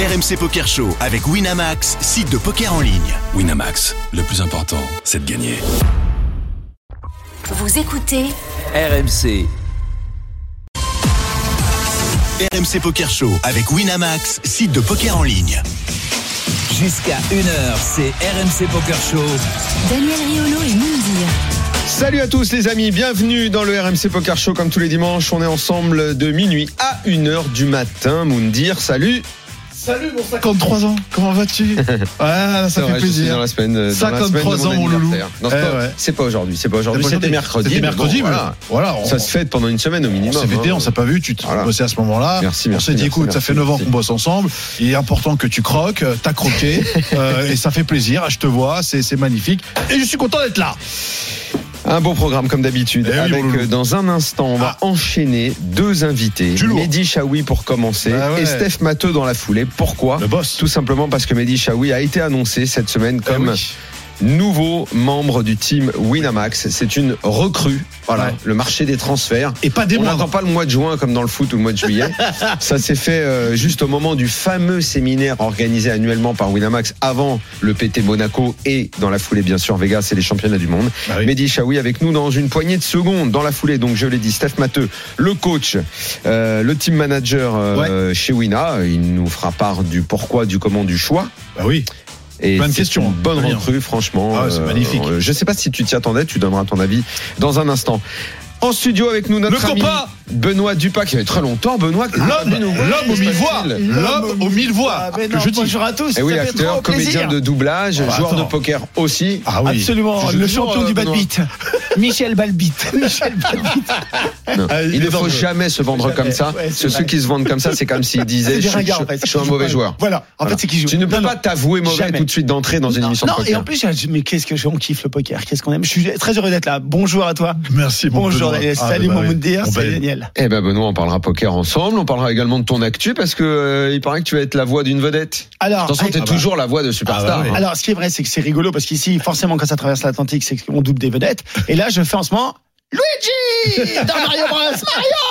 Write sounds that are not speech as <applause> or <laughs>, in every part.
RMC Poker Show avec Winamax, site de poker en ligne. Winamax, le plus important, c'est de gagner. Vous écoutez RMC, RMC Poker Show avec Winamax, site de poker en ligne. jusqu'à 1h, c'est RMC Poker Show. Daniel Riolo et Moundir. Salut à tous les amis, bienvenue dans le RMC Poker Show comme tous les dimanches. On est ensemble de minuit à 1h du matin. Moundir, salut. Salut mon 53 ans, comment vas-tu <laughs> Ouais, ça fait vrai, plaisir. dans la semaine. dans la 53 semaine de ans, mon loulou. anniversaire. Non, c'est Eh pas- ouais. c'est pas aujourd'hui, c'est pas aujourd'hui, c'était mercredi. C'était mercredi, bon, mais voilà. voilà. on- Ça se fête pendant une semaine au on minimum. s'est fêté, hein. on s'est pas vu, tu te Voilà. bossais à ce moment-là. Merci, on merci, s'est dit, merci, écoute, ça fait 9 ans merci. qu'on bosse ensemble. Il est important que tu croques, t'as croqué, <laughs> euh, et ça fait plaisir. Je te vois, c'est c'est magnifique. Et je suis content d'être là. Un bon programme comme d'habitude. Eh oui, avec euh, dans un instant, on va Ah. enchaîner deux invités. Mehdi Chaoui pour commencer Bah ouais. et Steph Matteux dans la foulée. Pourquoi? Le boss. Tout simplement parce que Mehdi Chaoui a été annoncé cette semaine Eh comme oui. Nouveau membre du team Winamax. C'est une recrue. Voilà, Ouais. le marché des transferts. Et pas des On n'attend pas le mois de juin comme dans le foot ou le mois de juillet. <laughs> Ça s'est fait euh, juste au moment du fameux séminaire organisé annuellement par Winamax avant le PT Monaco et dans la foulée bien sûr Vegas et les championnats du monde. Bah oui. Mehdi Chaoui avec nous dans une poignée de secondes dans la foulée. Donc je l'ai dit, Steph Matteux, le coach, euh, le team manager euh, chez Wina. Il nous fera part du pourquoi, du comment, du choix. Bah oui. Et une bonne Très bien. recrue, franchement. Ah c'est magnifique. euh, je sais pas si tu t'y attendais, tu donneras ton avis dans un instant. En studio avec nous notre Le ami copain Benoît Dupas qui avait très longtemps. Benoît, Ah, L'homme, voir, l'homme aux mille voix, l'homme aux mille voix. Ah, non, bonjour à tous. Eh oui, acteur, comédien de doublage, Oh, joueur attends. de poker aussi. Ah oui. Absolument, Je le champion du euh, bad Benoît. beat. <laughs> Michel Balbit. <laughs> Michel Balbit. Non. Ah, il il ne faut jamais se vendre Jamais. comme ça. Ouais, ceux qui se vendent comme ça, c'est comme s'ils <laughs> disaient je, des ringards, je- en fait. je suis un mauvais joueur. Voilà, en fait, c'est qui joue. Tu ne peux Non, pas non. t'avouer mauvais tout de suite d'entrer dans une Non, émission non, de et poker. en plus, j'ai- mais qu'est-ce que je- on kiffe le poker, qu'est-ce qu'on aime. Je suis très heureux d'être là. Bonjour à toi. Merci, Bonjour Benoît. Ah, Salut bah mon oui. Salut bah, Daniel. Eh ben Benoît, on parlera poker ensemble. On parlera également de ton actu parce que euh, il paraît que tu vas être la voix d'une vedette. Alors, Attention, t'es ah bah. toujours la voix de Superstar. Ah bah oui. hein. alors, ce qui est vrai, c'est que c'est rigolo parce qu'ici, forcément, quand ça traverse l'Atlantique, c'est qu'on double des vedettes. Et là, je fais en ce moment Luigi dans Mario Bros. Mario,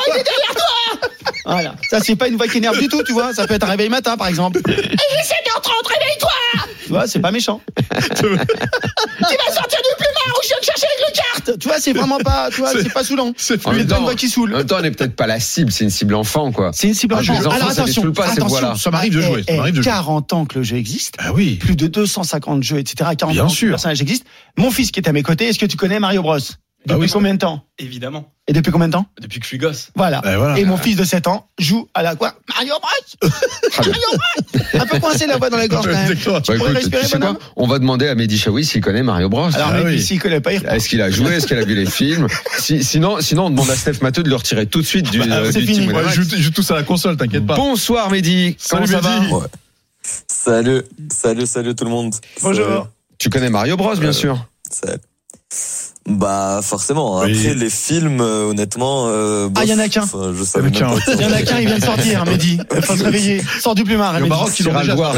il est derrière toi. Voilà. Ça, c'est pas une voix qui énerve du tout, tu vois. Ça peut être un réveil matin, par exemple. Et il est 7h30, réveille-toi. Tu vois, c'est pas méchant. tu vas sortir du plumard ou je viens te chercher avec le carte. Tu vois, c'est vraiment pas, tu vois, C'est- pas saoulant. C'est En pas une temps- voix qui En saoule. même temps, on n'est peut-être pas la cible, c'est une cible enfant, quoi. C'est une cible Ah, enfant. les enfants, Alors les attention, pas, attention. Ça m'arrive de jouer, ça Eh, m'arrive de eh, jouer. 40 ans que le jeu existe. Ah oui. Plus de 250 jeux, etc. 40 Bien ans que sûr. le personnage existe. Mon fils qui est à mes côtés, est-ce que tu connais Mario Bros? Bah Depuis oui. combien de temps? Évidemment, Et depuis combien de temps? Depuis que je suis gosse. Voilà. Voilà. Et mon fils de 7 ans joue à la quoi? Mario Bros <laughs> Mario Bros Un peu coincé la voix dans la gorge quand même. D'accord. Tu Bah, pourrais écoute, respirer, tu sais quoi? Bonhomme On va demander à Mehdi Chaoui s'il connaît Mario Bros. Alors, Ah oui. s'il connaît pas, il. Est-ce qu'il a joué? Est-ce qu'il a vu les films? Si- Sinon, sinon, on demande à Steph Matteux de le retirer tout de suite du, Bah, euh, c'est du fini. team Ouais, Winamax. ils jouent, ils jouent tous à la console, t'inquiète pas. Bonsoir Mehdi. Comment Salut, ça va? Mehdi. Salut, salut, salut tout le monde. Bonjour. Tu connais Mario Bros, bien Euh, sûr. Salut. Bah forcément. Oui. Après les films, euh, honnêtement. Euh, Ah, bof, y en a qu'un. enfin, je savais Il y en a même qu'un. pas. Il y en a qu'un, il vient de sortir, Mehdi. Il <laughs> faut se réveiller. Sors du plumard, Mehdi. Maroc, ils l'ont T'iras le voir,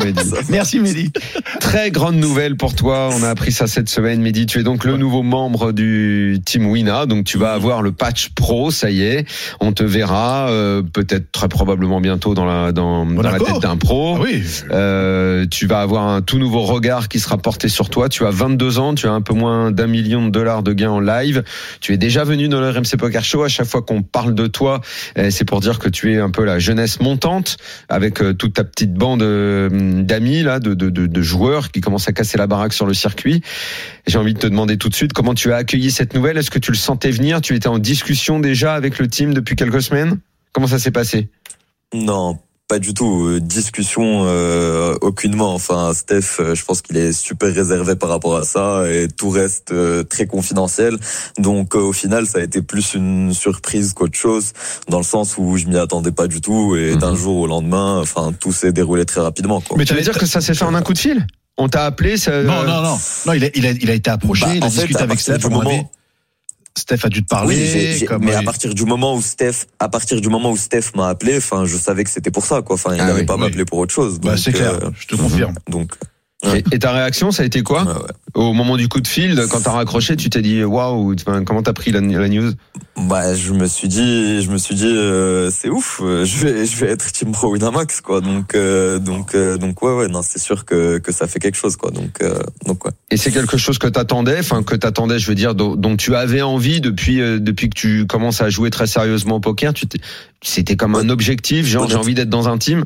le Mehdi. <laughs> Merci, Mehdi. Très grande nouvelle pour toi. On a appris ça cette semaine, Mehdi. Tu es donc le nouveau membre du team Wina. Donc tu vas avoir le patch pro. Ça y est. On te verra euh, peut-être très probablement bientôt dans la dans, dans la tête d'un pro. Ah oui. Euh, tu vas avoir un tout nouveau regard qui sera porté sur toi. Tu as 22 ans, tu as un peu moins d'un million de dollars de gains en live. Tu es déjà venu dans le RMC Poker Show. À chaque fois qu'on parle de toi, euh, c'est pour dire que tu es un peu la jeunesse montante avec euh, toute ta petite bande euh, d'amis là, de joueurs qui commencent à casser la baraque sur le circuit. J'ai envie de te demander tout de suite comment tu as accueilli cette nouvelle. Est-ce que tu le sentais venir? Tu étais en discussion déjà avec le team depuis quelques semaines? Comment ça s'est passé? Non, pas du tout. Euh, Discussion euh, aucunement. Enfin, Steph, euh, je pense qu'il est super réservé par rapport à ça et tout reste euh, très confidentiel. Donc euh, au final, ça a été plus une surprise qu'autre chose, dans le sens où je m'y attendais pas du tout et Mhm. d'un jour au lendemain, enfin tout s'est déroulé très rapidement. Quoi. Mais Tu veux dire que ça s'est fait en un coup de fil? On t'a appelé ça... Non, non, non. Non, il a, il a, il a été approché, Bah, il a en discuté avec Steph. du moment-. Steph a dû te parler. Oui, j'ai- j'ai- comme, mais à partir du moment où Steph, à partir du moment où Steph m'a appelé, enfin, je savais que c'était pour ça, quoi. Enfin, il Ah n'allait oui, pas m'appeler pour autre chose. bah, c'est clair, euh, je te confirme. donc, Et, et ta réaction, ça a été quoi ouais, ouais. Au moment du coup de fil, quand t'as raccroché, tu t'es dit waouh, comment t'as pris la, la news? Bah, je me suis dit, je me suis dit, euh, c'est ouf. euh, Je vais, je vais être Team Pro Winamax, quoi. Donc, euh, donc, euh, donc, ouais, ouais, non, c'est sûr que que ça fait quelque chose, quoi. Donc, euh, donc, ouais. Et c'est quelque chose que t'attendais, enfin que t'attendais, je veux dire, dont, dont tu avais envie depuis euh, depuis que tu commences à jouer très sérieusement au poker. Tu c'était comme un objectif, genre j'ai envie d'être dans un team?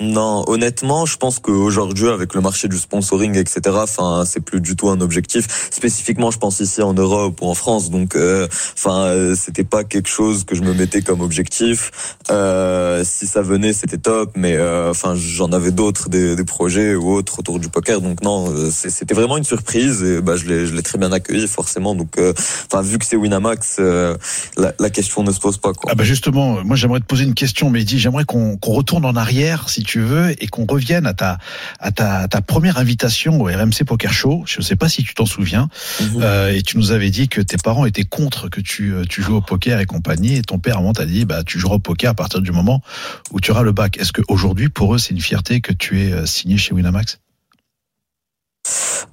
Non, honnêtement, je pense qu'aujourd'hui, avec le marché du sponsoring, etc., enfin, c'est plus du tout un objectif. Spécifiquement, je pense ici en Europe ou en France. Donc, euh, enfin, euh, c'était pas quelque chose que je me mettais comme objectif. Euh, si ça venait, c'était top, mais euh, enfin, j'en avais d'autres, des, des projets ou autres autour du poker. Donc non, euh, c'était vraiment une surprise et bah, je l'ai, très bien accueilli, forcément. Donc, enfin, vu que c'est Winamax, la, la question ne se pose pas, quoi. Ah bah justement, moi j'aimerais te poser une question, Mehdi. J'aimerais qu'on qu'on retourne en arrière, si tu veux, et qu'on revienne à ta, à ta, à ta première invitation au RMC Poker Show. Je ne sais pas si tu t'en souviens. Euh, et tu nous avais dit que tes parents étaient contre que tu, euh, tu joues au poker et compagnie. Et ton père, à t'a dit, bah, tu joueras au poker à partir du moment où tu auras le bac. Est-ce qu'aujourd'hui, pour eux, c'est une fierté que tu aies euh, signé chez Winamax?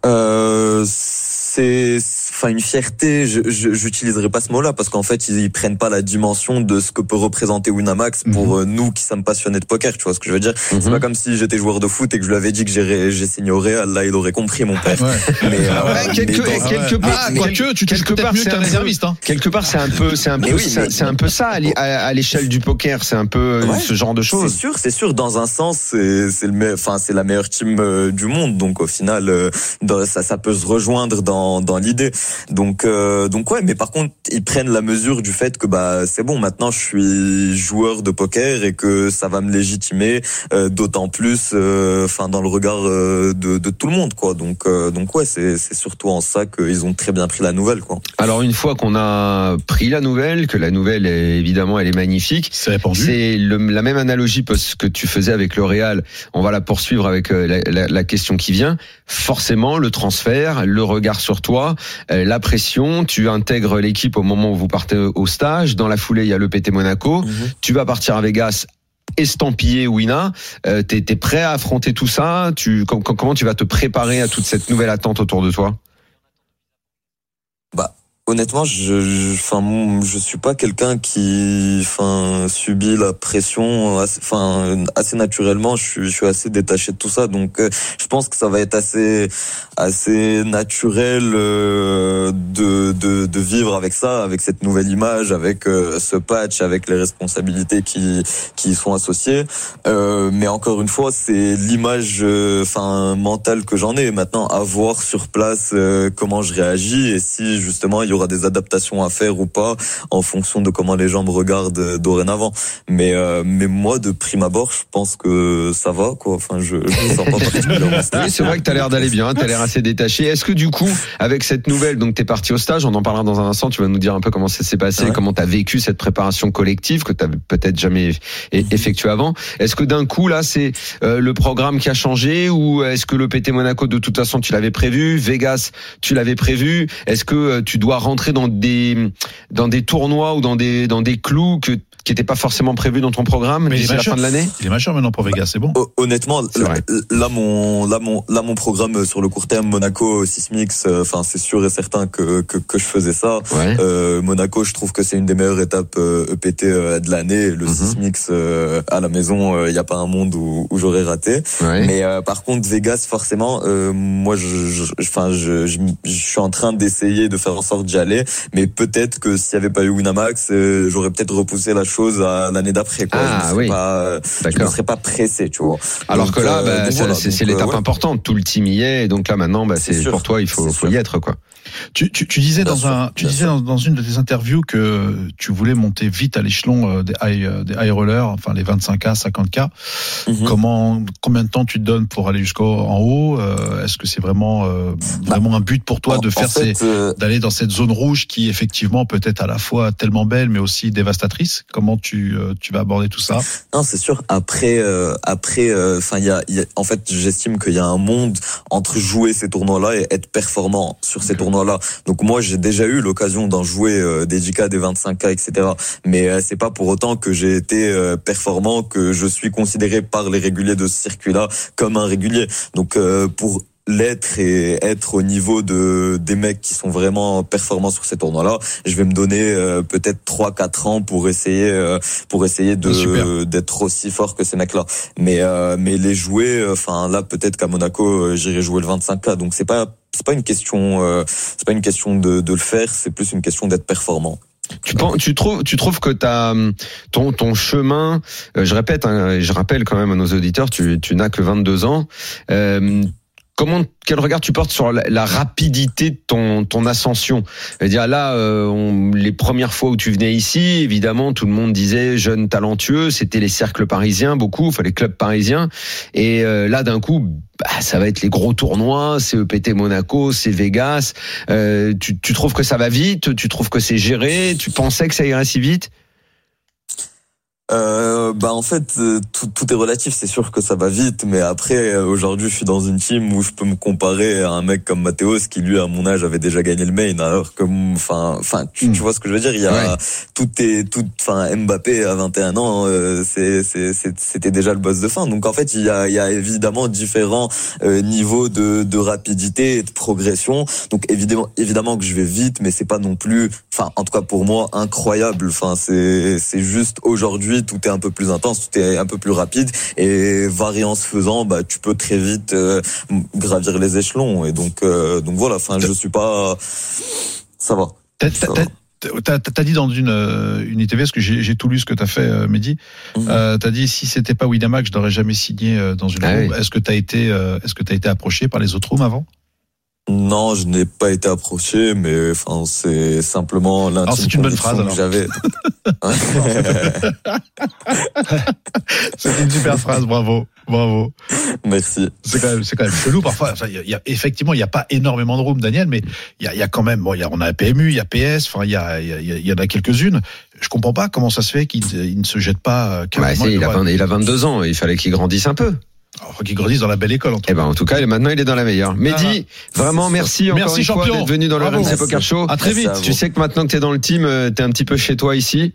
Euh, c'est enfin une fierté je je- j'utiliserai pas ce mot-là parce qu'en fait ils, ils prennent pas la dimension de ce que peut représenter Winamax pour euh, nous qui sommes passionnés de poker tu vois ce que je veux dire? C'est Mhm. pas comme si j'étais joueur de foot et que je lui avais dit que j'ai signé au Real là il aurait compris mon père <laughs> mais, euh, Ouais, quelque, mais dans- quelque Ah, part, quoique, quelque- tu quelque part, mieux c'est un réserviste. Hein. Quelque part, c'est un peu, c'est un peu, oui, c'est c'est un peu ça à l'é- à, à l'échelle du poker. C'est un peu euh, Ouais. ce genre de C'est choses. sûr, c'est sûr. Dans un sens, c'est c'est le, enfin c'est la meilleure team du monde. Donc au final, euh, dans- ça ça peut se rejoindre dans dans l'idée. Donc euh, donc ouais. Mais par contre, ils prennent la mesure du fait que bah c'est bon. Maintenant, je suis joueur de poker et que ça va me légitimer euh, d'autant plus, euh, enfin dans le regard euh, de de tout le monde quoi. Donc euh, donc ouais, c'est c'est surtout en ça qu'ils ont très bien pris la nouvelle quoi. Alors une fois qu'on a pris la nouvelle, que la nouvelle est, évidemment elle est magnifique, C'est répandu. c'est le- la même analogie parce que tu faisais avec le Real. On va la poursuivre avec euh, la, la- la question qui vient. Forcément, le transfert, le regard sur toi, euh, la pression. Tu intègres l'équipe au moment où vous partez au stage. Dans la foulée, il y a le PT Monaco. Tu vas partir à Vegas. Estampillé Wina, euh, t'es es prêt à affronter tout ça? Tu com- com- comment tu vas te préparer à toute cette nouvelle attente autour de toi? Honnêtement, je, je, enfin, je suis pas quelqu'un qui, enfin, subit la pression, assez- assez naturellement. Je suis, je suis assez détaché de tout ça, donc euh, je pense que ça va être assez, assez naturel euh, de, de, de vivre avec ça, avec cette nouvelle image, avec euh, ce patch, avec les responsabilités qui, qui y sont associées. Euh, mais encore une fois, c'est l'image, enfin, mentale que j'en ai. Maintenant, à voir sur place comment je réagis et si justement y aura des adaptations à faire ou pas en fonction de comment les gens me regardent euh, dorénavant. Mais euh, mais moi, de prime abord, je pense que ça va quoi. Enfin, je, je me sens pas <laughs> particulièrement stressé. Oui, c'est vrai que tu as l'air d'aller bien, tu as l'air assez détaché. Est-ce que du coup, avec cette nouvelle, donc tu es parti au stage, on en parlera dans un instant, tu vas nous dire un peu comment ça s'est passé, Ouais. comment tu as vécu cette préparation collective que tu peut-être jamais e- effectuée avant. Est-ce que d'un coup, là, c'est euh, le programme qui a changé ou est-ce que le PT Monaco, de toute façon, tu l'avais prévu Vegas, tu l'avais prévu? Est-ce que euh, tu dois rentrer dans des, dans des tournois ou dans des, dans des clous que qui n'étaient pas forcément prévus dans ton programme Mais il est d'ici la majeur. fin de l'année? Il est majeur maintenant pour Vegas, c'est bon? Hon- Honnêtement, là, là, mon là mon là mon programme sur le court terme Monaco Sismix, euh, enfin c'est sûr et certain que, que que je faisais ça. Ouais. Euh, Monaco, je trouve que c'est une des meilleures étapes euh, EPT euh, de l'année. Le Mhm. Sismix euh, à la maison, il n'y a pas un monde où, où j'aurais raté. ouais. Mais euh, par contre, Vegas, forcément, euh, moi, je, je, enfin, je, je, je suis en train d'essayer de faire en sorte d'y aller. Mais peut-être que s'il n'y avait pas eu Winamax, euh, j'aurais peut-être repoussé la chose à l'année d'après. Quoi. Ah, je ne serais oui. pas, euh, je ne D'accord. serais pas pressé, tu vois. Alors Donc, que là, euh, bah, voilà. c'est euh, l'étape ouais. importante. Tout le team y est, donc là maintenant, bah, C'est pour toi, il faut, y être quoi. Tu, tu, tu disais Bien dans sûr, un, tu disais dans, dans une de tes interviews que tu voulais monter vite à l'échelon euh, des high, euh, des high rollers, enfin les 25K, 50K. Mhm. Comment, combien de temps tu te donnes pour aller jusqu'en en haut Euh, Est-ce que c'est vraiment, euh, vraiment un but pour toi En- de en faire fait, euh, d'aller dans cette zone rouge qui effectivement peut être à la fois tellement belle mais aussi dévastatrice? Comment tu, euh, tu vas aborder tout ça Non, c'est sûr. Après, euh, après, enfin, il y a, il y a- en fait, j'estime qu'il y a un monde entre jouer ces tournois-là et être performant sur ces tournois-là. Donc moi, j'ai déjà eu l'occasion d'en jouer euh, des 10K, des 25K, etc. Mais euh, c'est pas pour autant que j'ai été euh, performant, que je suis considéré par les réguliers de ce circuit-là comme un régulier. Donc euh, pour l'être et être au niveau de des mecs qui sont vraiment performants sur ces tournois-là, je vais me donner euh, peut-être 3 4 ans pour essayer euh, pour essayer de d'être aussi fort que ces mecs-là. Mais euh, mais les jouer enfin là peut-être qu'à Monaco j'irai jouer le 25K donc c'est pas c'est pas une question c'est pas une question de de le faire, c'est plus une question d'être performant. Tu, penses, tu trouves, tu trouves que as ton ton chemin, je répète, hein, je rappelle quand même à nos auditeurs, tu, tu n'as que 22 ans. Euh, comment quel regard tu portes sur la, rapidité de ton ton ascension? Dire là euh, les premières fois où tu venais ici évidemment tout le monde disait jeune talentueux c'était les cercles parisiens beaucoup enfin les clubs parisiens. Et euh, là d'un coup bah, ça va être les gros tournois c'est EPT Monaco c'est Vegas. Euh, tu, tu trouves que ça va vite? Tu trouves que c'est géré? Tu pensais que ça irait si vite? Euh, bah en fait euh, tout, tout est relatif. C'est sûr que ça va vite mais après euh, aujourd'hui je suis dans une team où je peux me comparer à un mec comme Mathéos qui lui à mon âge avait déjà gagné le main alors que enfin enfin tu, hmm. tu, vois ce que je veux dire? Il y a tout est tout enfin Mbappé à 21 ans c'est c'était déjà le boss de fin. Donc en fait il y a il y a évidemment différents niveaux de de rapidité et de progression. Donc évidemment évidemment que je vais vite mais c'est pas non plus enfin en tout cas pour moi incroyable. Enfin c'est c'est juste aujourd'hui tout est un peu plus intense, tout est un peu plus rapide et variance faisant, bah tu peux très vite euh, gravir les échelons et donc euh, donc voilà. Enfin, je suis pas, ça va. T'as dit dans une, euh, une ITV, parce que j'ai tout lu ce que t'as fait, Mehdi. Euh, t'as dit si c'était pas Winamax, je n'aurais jamais signé dans une ah room. Est-ce que t'as été, est-ce que t'as été approché par les autres rooms avant? Non, je n'ai pas été approché, mais enfin c'est simplement l'intime c'est une bonne phrase que j'avais. c'est une super phrase, bravo, bravo. Merci. C'est quand même, c'est quand même chelou parfois. Enfin, y a, effectivement, il n'y a pas énormément de rooms, Daniel, mais il y a, y a, quand même, bon, y a, on a PMU, il y a PS, enfin, il y a, y, a, y en a quelques-unes. Je comprends pas comment ça se fait qu'il ne se jette pas. Bah, il, a il a 22 ans, il fallait qu'il grandisse un peu. Oh, qui grandissent dans la belle école. En tout eh ben, en tout cas, maintenant, il est dans la meilleure. Mehdi, vraiment, merci encore une fois d'être venu dans le RMC Poker Show. À très vite. Tu sais que maintenant que tu es dans le team, euh, tu es un petit peu chez toi ici.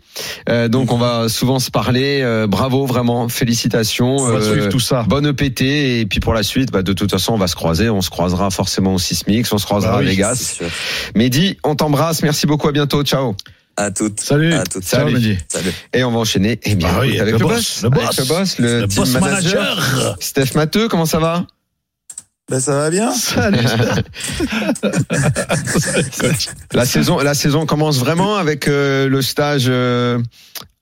Euh, donc, on va souvent se parler. Euh, bravo, vraiment. Félicitations. On va suivre tout ça. Bonne EPT. Et puis, pour la suite, bah, de toute façon, on va se croiser. On se croisera forcément au Sismix. On se croisera bah à Vegas. Mehdi, on t'embrasse. Merci beaucoup. À bientôt. Ciao. À toutes. Salut. À toutes. Salut. Salut. Et on va enchaîner. Eh bien, ah avec, le, boss, le boss. le boss. Le, team manager. Steph Matteux, comment ça va? Ben ça va bien. Salut. <laughs> la saison, la saison commence vraiment avec euh, le stage euh,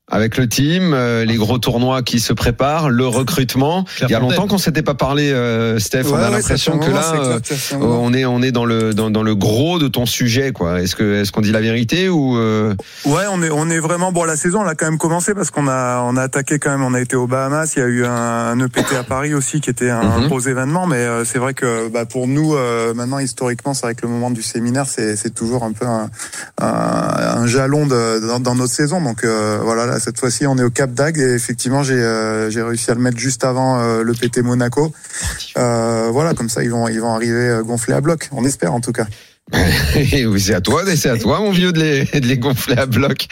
avec le team, euh, les gros tournois qui se préparent, le recrutement. <laughs> Il y a longtemps qu'on s'était pas parlé, euh, Steph. on a l'impression que là, euh, on est on est dans le dans, dans, le gros de ton sujet, quoi. Est-ce que est-ce qu'on dit la vérité ou Ouais, on est on est vraiment bon. La saison, elle a quand même commencé parce qu'on a on a attaqué quand même. On a été aux Bahamas. Il y a eu un, un EPT à Paris aussi qui était un mhm. gros événement. Mais c'est vrai que bah, pour nous, maintenant historiquement, c'est vrai que le moment du séminaire, c'est c'est toujours un peu un, un, jalon de, dans, dans, notre saison. Donc voilà cette fois-ci, on est au Cap d'Agde et effectivement, j'ai euh, réussi à le mettre juste avant euh, le PT Monaco. Euh, voilà, comme ça, ils vont ils vont arriver gonflés à bloc. On espère en tout cas. <laughs> c'est à toi, c'est à toi, mon vieux, de les, de les gonfler à bloc.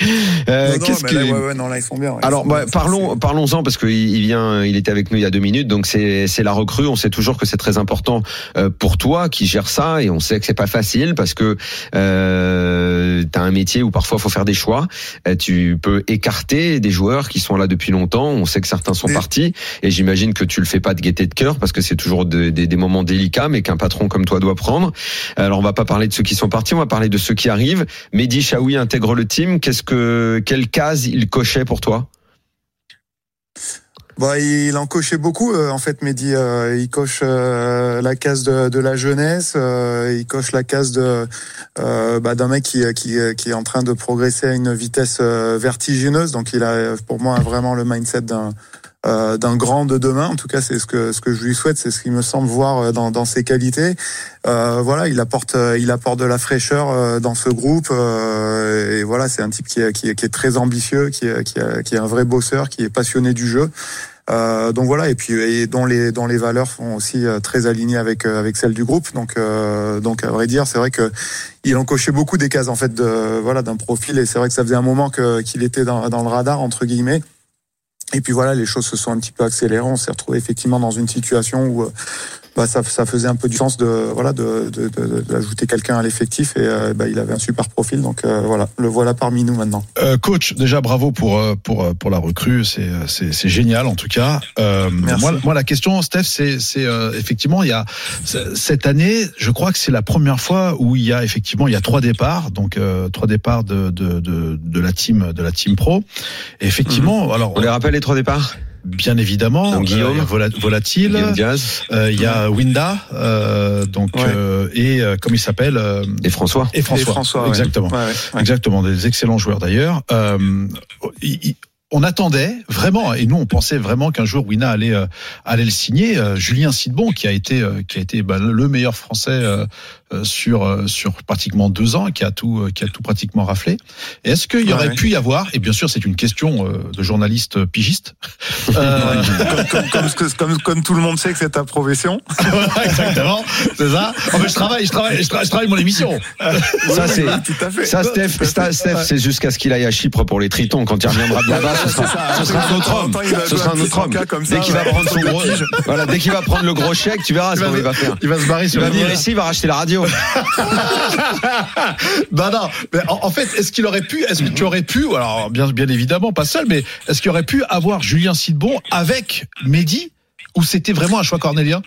Euh, qu'est-ce que... ouais, ouais, non, là, ils sont bien. Alors, bah, parlons, parlons-en parce qu'il il vient, il était avec nous il y a deux minutes, donc c'est, c'est la recrue. On sait toujours que c'est très important euh, pour toi qui gère ça, et on sait que c'est pas facile parce que euh, t'as un métier où parfois faut faire des choix. Euh, tu peux écarter des joueurs qui sont là depuis longtemps. On sait que certains sont partis, et j'imagine que tu le fais pas de gaieté de cœur parce que c'est toujours des, des moments délicats, mais qu'un patron comme toi doit prendre. Alors, on va pas parler de ceux qui sont partis, on va parler de ceux qui arrivent. Mehdi Chaoui intègre le team. Qu'est-ce que, quelle case il cochait pour toi? Bah, il en cochait beaucoup. Euh, en fait, Mehdi, euh, il coche euh, la case de, la jeunesse, il coche la case de d'un mec qui, qui, qui est en train de progresser à une vitesse vertigineuse. Donc, il a pour moi vraiment le mindset d'un euh, d'un grand de demain. En tout cas, c'est ce que ce que je lui souhaite, c'est ce qu'il me semble voir euh, dans, dans ses qualités. Euh, voilà, il apporte euh, il apporte de la fraîcheur dans ce groupe et voilà, c'est un type qui est, qui est, qui est très ambitieux, qui est, qui, est, qui est un vrai bosseur, qui est passionné du jeu. Euh, donc voilà et puis et dont les dont les valeurs sont aussi très alignées avec avec celles du groupe donc euh, donc à vrai dire c'est vrai que il encochait beaucoup des cases en fait de voilà d'un profil et c'est vrai que ça faisait un moment que qu'il était dans, dans le radar entre guillemets et puis voilà, les choses se sont un petit peu accélérées. On s'est retrouvé effectivement dans une situation où, bah, ça, ça faisait un peu du sens de voilà de de- de- d'ajouter quelqu'un à l'effectif et euh, bah, il avait un super profil donc euh, voilà le voilà parmi nous maintenant. Euh, coach, déjà bravo pour euh, pour euh, pour la recrue, c'est c'est c'est génial en tout cas. Euh, Merci. moi moi la question Steph c'est c'est euh, effectivement il y a cette année, je crois que c'est la première fois où il y a effectivement il y a trois départs, donc euh, trois départs de de de de la team de la team pro. Et effectivement, alors On les rappelle les trois départs? Bien évidemment Donc, Guillaume. euh, il y a Vola- volatile, Guillaume Diaz euh, il y a Winda euh, donc Ouais. euh, et euh, comment il s'appelle euh, et François. et François, Et François, exactement. Ouais, ouais, ouais. Exactement, des excellents joueurs d'ailleurs. Euh, il- il- on attendait vraiment, et nous on pensait vraiment qu'un jour Wina allait euh, allait le signer. Euh, Julien Sidbon, qui a été euh, qui a été bah, le meilleur français sur euh, sur pratiquement deux ans, qui a tout euh, qui a tout pratiquement raflé. Est-ce qu'il y aurait ouais. pu y avoir Et bien sûr, c'est une question euh, de journaliste pigiste. <laughs> Euh, comme, comme, comme, ce que- comme, comme tout le monde sait que c'est ta profession. <laughs> voilà, exactement, c'est ça. En fait, je travaille, je travaille, je travaille, je travaille mon émission. <laughs> Ça c'est tout à fait. ça Steph, ça, Steph, c'est jusqu'à ce qu'il aille à Chypre pour les tritons. Quand il reviendra de là-bas, ce sera, ce sera un autre homme. Ce sera un autre homme. petit comme ça, Dès qu'il va prendre son gros, voilà, dès qu'il va prendre le gros chèque, tu verras ce qu'il va faire. Il va se barrer Il sur va le venir ici, il va racheter la radio. <laughs> non, non. Mais en, fait, est-ce qu'il aurait pu, est-ce que tu aurais pu, alors bien, bien évidemment pas seul, mais est-ce qu'il aurait pu avoir Julien Sidbon avec Mehdi ou c'était vraiment un choix cornélien?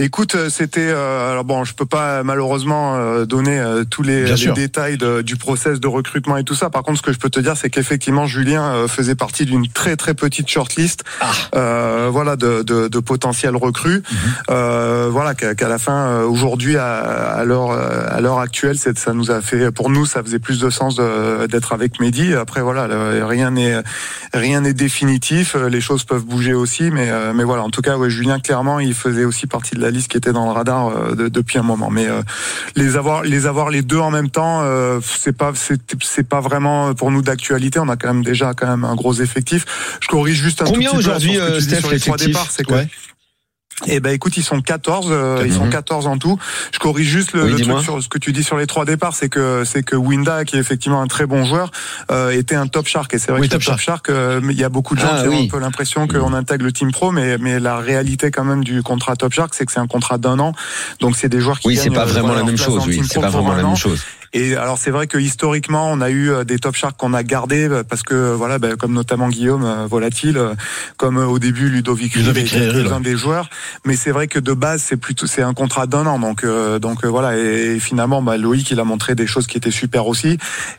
Écoute, euh, c'était euh, alors bon, je peux pas malheureusement euh, donner euh, tous les, les détails de- du process de recrutement et tout ça. Par contre, ce que je peux te dire, c'est qu'effectivement, Julien euh, faisait partie d'une très très petite shortlist, Ah. euh, voilà, de, de, de potentiels recrues. Mhm. Euh, voilà, qu'à la fin, euh, aujourd'hui, à, à l'heure à l'heure actuelle, ça nous a fait, pour nous, ça faisait plus de sens d'être avec Mehdi. Après, voilà, le- rien n'est rien n'est définitif. Les choses peuvent bouger aussi, mais euh, mais voilà, en tout cas, ouais, Julien, clairement, il faisait aussi partie de la liste qui était dans le radar euh, de- depuis un moment. Mais euh, les avoir les avoir les deux en même temps, euh, c'est pas c'est pas vraiment pour nous d'actualité. On a quand même déjà quand même un gros effectif. Je corrige juste un Combien tout petit peu aujourd'hui, sur ce que tu dis sur les trois départs, c'est que Ouais. Eh ben écoute, ils sont 14, euh, ils sont Mhm. 14 en tout. Je corrige juste le, Oui, le truc sur ce que tu dis sur les trois départs, c'est que c'est que Winda, qui est effectivement un très bon joueur, euh, était un top shark. Et c'est vrai Oui, que top le top shark, euh, mais il y a beaucoup de gens Ah, qui ont un peu l'impression qu'on intègre le team pro, mais mais la réalité quand même du contrat top shark, c'est que c'est un contrat d'un an. Donc c'est des joueurs qui Oui, c'est pas euh, vraiment la même chose. Oui, c'est pas vraiment la même chose. Et alors c'est vrai que historiquement, on a eu euh, des top sharks qu'on a gardés euh, parce que voilà, ben, comme notamment Guillaume euh, Volatile, euh, comme euh, au début Ludovic Ludovic était Ries, un des joueurs. Mais c'est vrai que de base, c'est plutôt c'est un contrat d'un an, donc euh, donc euh, voilà. Et, finalement, bah, Loïc, il a montré des choses qui étaient super aussi.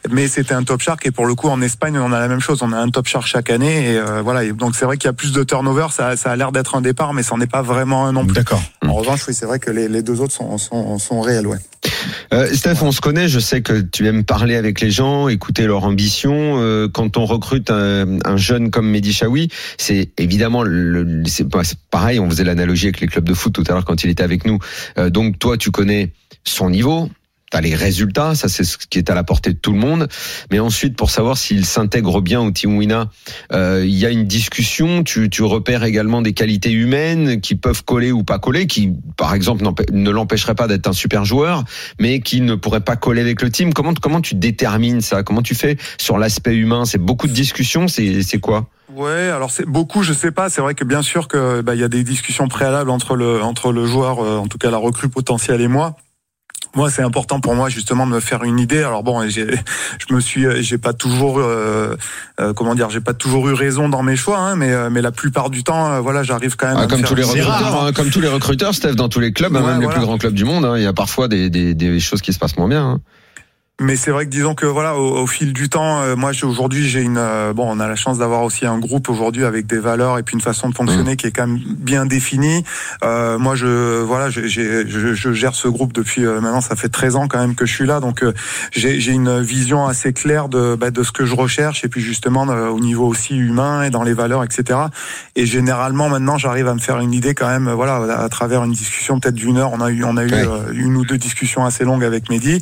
Mais c'était un top shark et pour le coup en Espagne, on a la même chose. On a un top shark chaque année et euh, voilà. Et donc c'est vrai qu'il y a plus de turnover. Ça, ça a l'air d'être un départ, mais ça n'est pas vraiment un non plus. D'accord. En revanche, oui, c'est vrai que les, les deux autres sont, sont, sont réels, ouais. Euh, Steph, on se connaît, je sais que tu aimes parler avec les gens, écouter leur ambition. Euh, quand on recrute un, un jeune comme Mehdi Chaoui, c'est évidemment, le, c'est pareil, on faisait l'analogie avec les clubs de foot tout à l'heure quand il était avec nous. Euh, donc toi, tu connais son niveau, T'as les résultats, ça c'est ce qui est à la portée de tout le monde. Mais ensuite, pour savoir s'il s'intègre bien au Team Wina, euh, il y a une discussion. Tu, tu repères également des qualités humaines qui peuvent coller ou pas coller, qui, par exemple, ne l'empêcheraient pas d'être un super joueur, mais qui ne pourraient pas coller avec le team. Comment, comment tu détermines ça? Comment tu fais sur l'aspect humain? C'est beaucoup de discussions. C'est, c'est quoi? Ouais, alors c'est beaucoup, je sais pas. C'est vrai que bien sûr que bah, il y a des discussions préalables entre le entre le joueur, euh, en tout cas la recrue potentielle et moi. Moi, c'est important pour moi justement de me faire une idée. Alors bon, j'ai, je me suis, j'ai pas toujours, euh, euh, comment dire, j'ai pas toujours eu raison dans mes choix, hein, mais euh, mais la plupart du temps, euh, voilà, j'arrive quand même. Ah, à me comme faire tous les recruteurs, hein, comme tous les recruteurs, Steph, dans tous les clubs, hein, Ouais, même les plus grands clubs du monde, hein, il y a parfois des, des, des choses qui se passent moins bien. Mais c'est vrai que disons que voilà, au, au fil du temps, euh, moi aujourd'hui j'ai une euh, bon, on a la chance d'avoir aussi un groupe aujourd'hui avec des valeurs et puis une façon de fonctionner qui est quand même bien définie. Euh, moi je voilà, j'ai- je, je gère ce groupe depuis euh, maintenant ça fait 13 ans quand même que je suis là, donc euh, j'ai j'ai une vision assez claire de bah, de ce que je recherche et puis justement euh, au niveau aussi humain et dans les valeurs etc. Et généralement maintenant j'arrive à me faire une idée quand même voilà à travers une discussion peut-être d'une heure. On a eu on a eu Ouais. une ou deux discussions assez longues avec Mehdi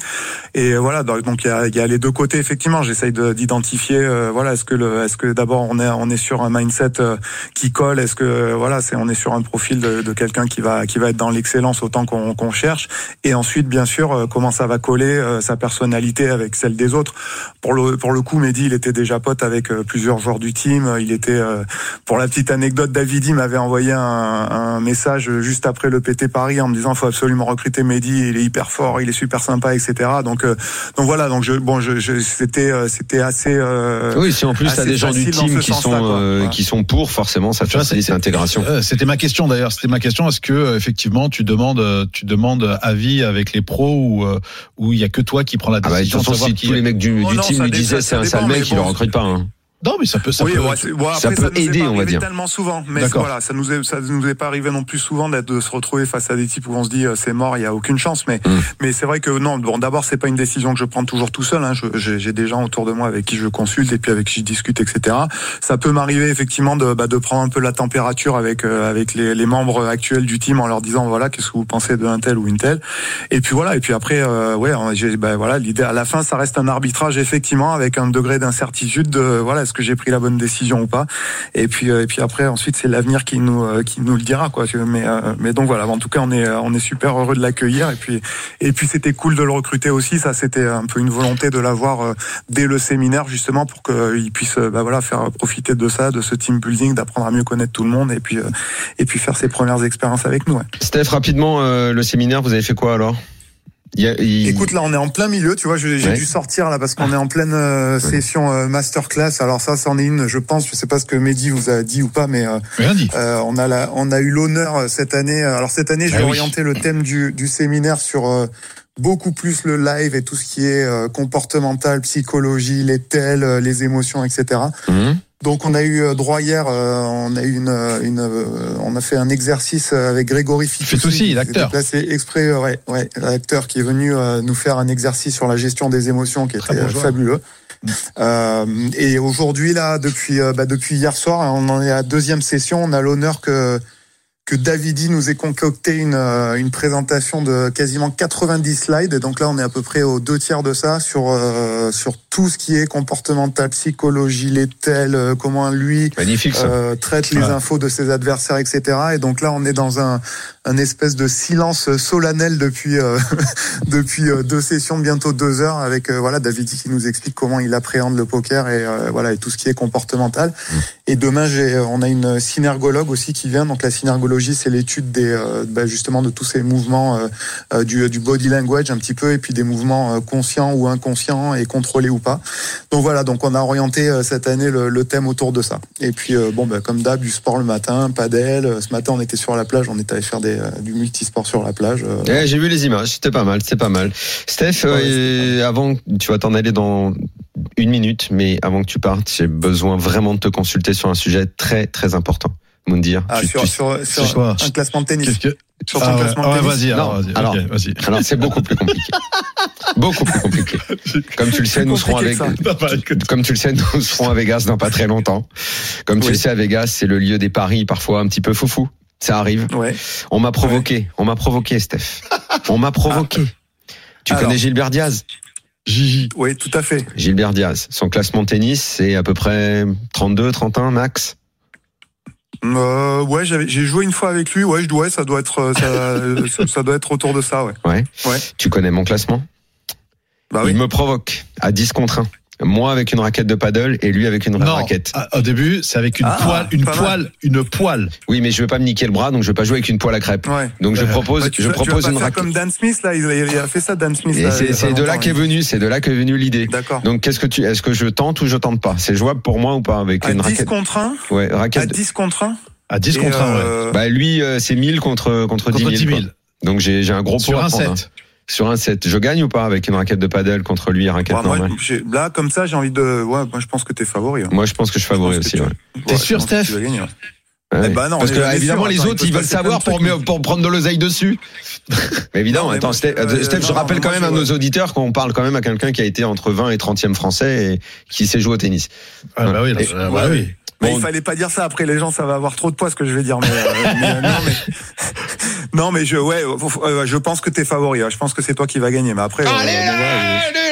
et voilà donc il y a, y a les deux côtés effectivement. J'essaye de- d'identifier, euh, voilà, est-ce que le, est-ce que d'abord on est on est sur un mindset euh, qui colle, est-ce que voilà, c'est on est sur un profil de, de quelqu'un qui va qui va être dans l'excellence autant qu'on cherche, et ensuite bien sûr euh, comment ça va coller euh, sa personnalité avec celle des autres? Pour le pour le coup, Mehdi, il était déjà pote avec euh, plusieurs joueurs du team. Il était pour la petite anecdote, Davidi m'avait envoyé un, un message juste après le PT Paris en me disant faut absolument recruter Mehdi, il est hyper fort, il est super sympa, etc. Donc euh, donc voilà, donc je bon je, je c'était euh, c'était assez euh, Oui, si en plus t'as des gens du team qui sont euh, qui sont pour, forcément, ça Tu vois, facilite c'est- l'intégration. Euh, C'était ma question d'ailleurs. C'était ma question. Est-ce que euh, effectivement tu demandes, euh, tu demandes avis avec les pros ou euh, ou il y a que toi qui prends la Ah bah, de décision toute façon, de savoir si qui tous les mecs du, Oh du non, team lui disaient c'est un sale mec, il le recrute pas. Hein. Non, mais ça peut, ça oui, peut. ouais, bon, ça après, peut ça, nous est aider, pas on va dire. tellement souvent, mais voilà, ça nous est, ça nous est pas arrivé non plus souvent d'être de se retrouver face à des types où on se dit euh, c'est mort, il y a aucune chance, mais Mm. mais c'est vrai que non, bon, d'abord c'est pas une décision que je prends toujours tout seul, hein, j'ai des gens autour de moi avec qui je consulte et puis avec qui je discute, etc. Ça peut m'arriver effectivement de bah, de prendre un peu la température avec euh, avec les, les membres actuels du team en leur disant voilà qu'est-ce que vous pensez de un tel ou une telle, et puis voilà, et puis après euh, ouais, bah, voilà l'idée à la fin ça reste un arbitrage effectivement avec un degré d'incertitude de voilà est-ce que j'ai pris la bonne décision ou pas. Et puis euh, et puis après ensuite c'est l'avenir qui nous euh, qui nous le dira quoi. Mais euh, mais donc voilà. En tout cas on est on est super heureux de l'accueillir. Et puis et puis c'était cool de le recruter aussi. Ça c'était un peu une volonté de l'avoir dès le séminaire justement pour qu'il puisse bah voilà faire profiter de ça de ce team building d'apprendre à mieux connaître tout le monde et puis et puis faire ses premières expériences avec nous ouais. Steph, rapidement, le séminaire, vous avez fait quoi alors? Y a- il- Écoute, là, on est en plein milieu, tu vois, j'ai Ouais. dû sortir là parce qu'on est en pleine euh, session euh, masterclass. Alors ça, c'en est une, je pense, je sais pas ce que Mehdi vous a dit ou pas, mais euh, euh, on a la, on a eu l'honneur euh, cette année. Alors cette année, j'ai Ah oui. orienté le thème du, du séminaire sur beaucoup plus le live et tout ce qui est comportemental, psychologie, les tels, les émotions, etc. Donc on a eu euh, droit hier, euh, on a eu une, euh, une euh, on a fait un exercice euh, avec Grégory Fitoussi, l'acteur. déplacé exprès, ouais, ouais, l'acteur qui est venu euh, nous faire un exercice sur la gestion des émotions qui Très était bon fabuleux. Euh, et aujourd'hui là, depuis bah, depuis hier soir, on en est à la deuxième session. On a l'honneur que que Davidi nous ait concocté une, euh, une présentation de quasiment 90 slides. Et donc là, on est à peu près aux deux tiers de ça sur, euh, sur tout ce qui est comportemental, psychologie, les tels, euh, comment lui Magnifique euh, traite les Ouais. infos de ses adversaires, etc. Et donc là, on est dans un, un espèce de silence solennel depuis euh, <laughs> depuis euh, deux sessions, bientôt deux heures, avec euh, voilà Davidi qui nous explique comment il appréhende le poker et euh, voilà et tout ce qui est comportemental. Et demain, j'ai on a une synergologue aussi qui vient. Donc la synergologie, c'est l'étude des bah, justement de tous ces mouvements du, du body language un petit peu et puis des mouvements conscients ou inconscients et contrôlés ou pas. Donc voilà, donc on a orienté cette année le, le thème autour de ça. Et puis bon, bah, comme d'hab, du sport le matin, padel. Ce matin, on était sur la plage, on était allé faire des, euh, du multisport sur la plage. euh, Eh, J'ai vu les images, c'était pas mal, c'était pas mal. Steph, Ouais, euh, avant, tu vas t'en aller dans une minute, mais avant que tu partes, j'ai besoin vraiment de te consulter sur un sujet très très important. Moundir, ah, tu- sur, tu- sur, sur C'est quoi un classement de tennis. Que Sur ton Ah ouais, classement ah ouais, tennis. vas-y, alors, vas-y. alors- ok, vas-y. Alors c'est beaucoup plus compliqué. <laughs> beaucoup plus compliqué. Comme tu le sais, nous serons avec. bah, Comme tu le sais, nous serons à Vegas dans pas très longtemps. Comme tu le sais, à Vegas, c'est le lieu des paris parfois un petit peu foufou. Ça arrive. Ouais. On m'a provoqué. On m'a provoqué, Steph. On m'a provoqué. Tu Alors. connais Gilbert Diaz? Gigi. Oui, tout à fait. Gilbert Diaz. Son classement de tennis, c'est à peu près 32, 31 max? Euh, ouais, j'ai joué une fois avec lui. Ouais, je dois, ça doit être, euh, ça, euh, ça, ça doit être autour de ça. Ouais. Ouais. Ouais. Tu connais mon classement? Bah oui. Il me provoque à 10 contre 1. Moi avec une raquette de paddle et lui avec une Non, raquette. ah, au début, c'est avec une Ah, poêle, une mal. poêle, une poêle. Oui, mais je veux pas me niquer le bras, donc je veux pas jouer avec une poêle à crêpes. Ouais. Donc je propose, Bah, tu je tu propose pas une raquette. comme Dan Smith là, il a, fait ça Dan Smith. C'est de là qu'est oui. venu, c'est de là qu'est venue l'idée. D'accord. Donc qu'est-ce que tu, est-ce que je tente ou je tente pas? C'est jouable pour moi ou pas avec À une 10 raquette? contre 1 Ouais, À raquette. 10 contre 1 À 10 Et, contre 1, ouais. euh, Bah lui, euh, c'est 1000 contre contre 10 Contre 000. 10 000. quoi. Donc j'ai j'ai un gros pot Sur à un prendre, hein. 7. Sur un 7. Je gagne ou pas avec une raquette de paddle contre lui, raquette normale? là, comme ça, j'ai envie de. Ouais, moi, je pense que t'es favori. hein. Moi, je pense que je favorise que aussi. tu- ouais. T'es sûr, je pense que Steph tu vas gagner. Ouais. Eh ben non, Parce que évidemment sûr. les Attends, autres il ils veulent savoir pour, prendre de l'oseille dessus. <laughs> Mais évidemment, Non, mais attends, moi, Steph, je- euh, Steph, je non, rappelle non, quand même à nos auditeurs qu'on parle quand même à quelqu'un qui a été entre 20 et 30e français et qui sait jouer au tennis. Ah, bah oui, Et- euh, bah oui. Mais Bon. il fallait pas dire ça après les gens, ça va avoir trop de poids ce que je vais dire. Mais, euh, mais, euh, non, mais <laughs> non, mais je ouais, euh, je pense que t'es favori. ouais. Je pense que c'est toi qui va gagner. Mais après, euh, Allez,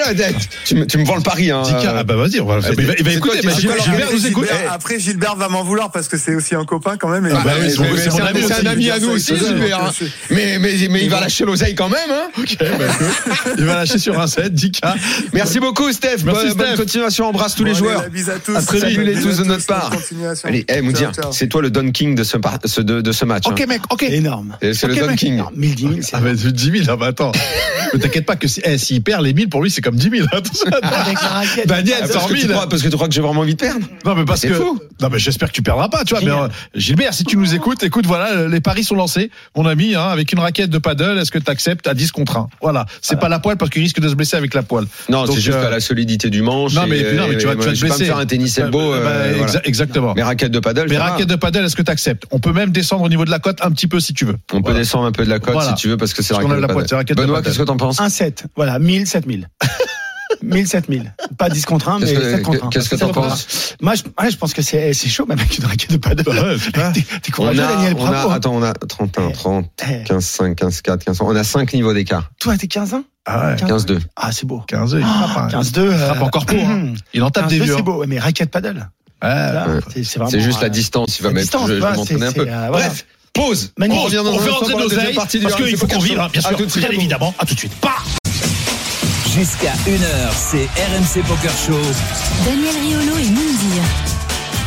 tu, me, tu me vends le pari. Hein. Dika, ah bah vas-y, on va. Vas-y. Il va, il va C'est écouter. mais Gilbert, nous écoute. Gilbert- après, Gilbert va m'en vouloir parce que c'est aussi un copain quand même. Ah bah c'est un, ami à nous aussi, Gilbert. hein. Mais, mais, mais il va lâcher l'oseille quand même. Hein. Ok, bah, écoute, il va lâcher sur un set, 10K. Merci beaucoup, Steph. Merci, bonne, continuation. Embrasse tous les joueurs. à tous. Très vite. Salut les tous de notre part. Allez, eh, Moudir, c'est toi le Don King de ce, match. hein. Ok, mec, ok. Énorme. C'est c'est le Don. King. Non, 1000, 10 000, c'est Ah, mais 10 000, ah, bah attends. <laughs> Ne t'inquiète pas que si, eh, s'il perd les 1000, pour lui, c'est comme 10 000. Attention. Avec la raquette. Daniel, Ah, parce, que tu 1000. crois, parce que tu crois que j'ai vraiment envie de perdre Non, mais parce C'est que. fou. Non, mais j'espère que tu perdras pas, tu vois. Mais, Génial. euh, Gilbert, si tu nous écoutes, écoute, voilà, les paris sont lancés. Mon ami, hein, avec une raquette de paddle, est-ce que tu acceptes à 10 contre 1 Voilà. C'est pas la poêle parce qu'il risque de se blesser avec la poêle. Non, c'est juste euh, à la solidité du manche. Non, mais, et- non, mais tu vas, tu vas te blesser. faire un tennis elbow. Bah, euh, exa- voilà. Exactement. Mais raquette de paddle, Mais raquette de paddle, est-ce que tu acceptes On peut même descendre au niveau de la cote un petit peu si tu veux. On peut descendre un peu de la cote si tu veux parce que c'est raquette a de paddle. c'est raquette de Benoît, paddle. qu'est-ce que t'en penses? Un 7. Voilà, 1000, 7000. <laughs> 1000, 7000. Pas 10 contre 1, mais Qu'est-ce que- 7 contre 1. qu'est-ce que t'en penses. Moi, je, ouais, je pense que c'est c'est chaud, même avec une raquette de pas- T'es t'es on courageux, a, Daniel, on a, bravo. attends, on a 31, Eh. 30, Eh, 15, 5, 15, 4, 15, on a 5 niveaux d'écart. Toi, t'es 15 ans Ah ouais. 15, 2. Ah, c'est beau. 15 il frappe, hein. 15-2. Il frappe encore pour. hein. Il en tape des 15-2, vieux. c'est beau. Mais raquette paddle. Ouais. C'est- juste la euh, distance, il va la mettre, distance, je, m'entraîner un peu. euh, voilà. Bref, pause. Magnifique. On revient dans On fait rentrer nos deuxième ailes partie du parce qu'il faut qu'on vive, bien sûr. tout de suite. Bien évidemment. À tout de suite. Bah Jusqu'à 1h, c'est RMC Poker Show. Daniel Riolo et Moundir.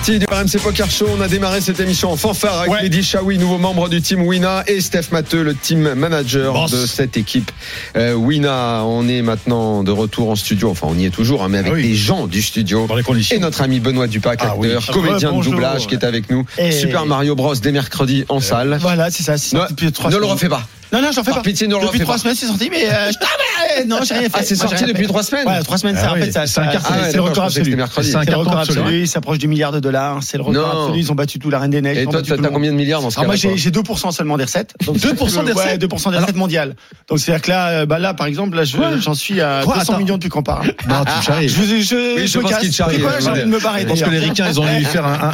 Du RMC Poker Show, on a démarré cette émission en fanfare avec Ouais. Mehdi Chaoui, nouveau membre du team Wina, et Steph Matteux, le team manager Boss. de cette équipe. Euh, Wina, on est maintenant de retour en studio, enfin on y est toujours, hein, mais avec Ah oui. des gens du studio. Dans les conditions. Et notre ami Benoît Dupac, Ah oui. acteur, comédien de doublage, qui est avec nous. Et- Super Mario Bros dès mercredi en salle. Voilà, c'est ça. c'est Ne, ne le refais pas. Non, non, j'en fais Par pas. pitié, Depuis trois semaines, c'est sorti, mais euh, je- ah, <laughs> non, j'ai rien fait. Ah, c'est Moi, sorti depuis trois semaines Ouais, trois semaines, Ah ça, en fait, c'est un carton. Ah ouais, c'est le record absolu. C'est un C'est record absolu. Ils s'approchent du milliard de dollars. C'est le record Non. absolu. Ils ont battu tout la reine des neiges. Et toi, t'as combien de milliards dans ce Alors moi cas-là j'ai j'ai 2% seulement des recettes. Donc, <laughs> 2% des Ouais, recettes 2% des recettes mondiales. Donc c'est à dire que là, euh, bah là par exemple, là je- j'en suis à Quoi 200 Attends. millions depuis qu'on parle. <laughs> Non, tu charries. Je, je, pense casse. qu'il charrie, C'est euh, J'ai envie de me barrer. Je pense que les ricains, ils ont dû lui faire un,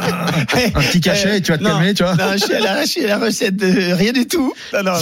petit cachet et tu vas te Non, calmer, tu vois. Non, je suis à la, recette de rien du tout. Non,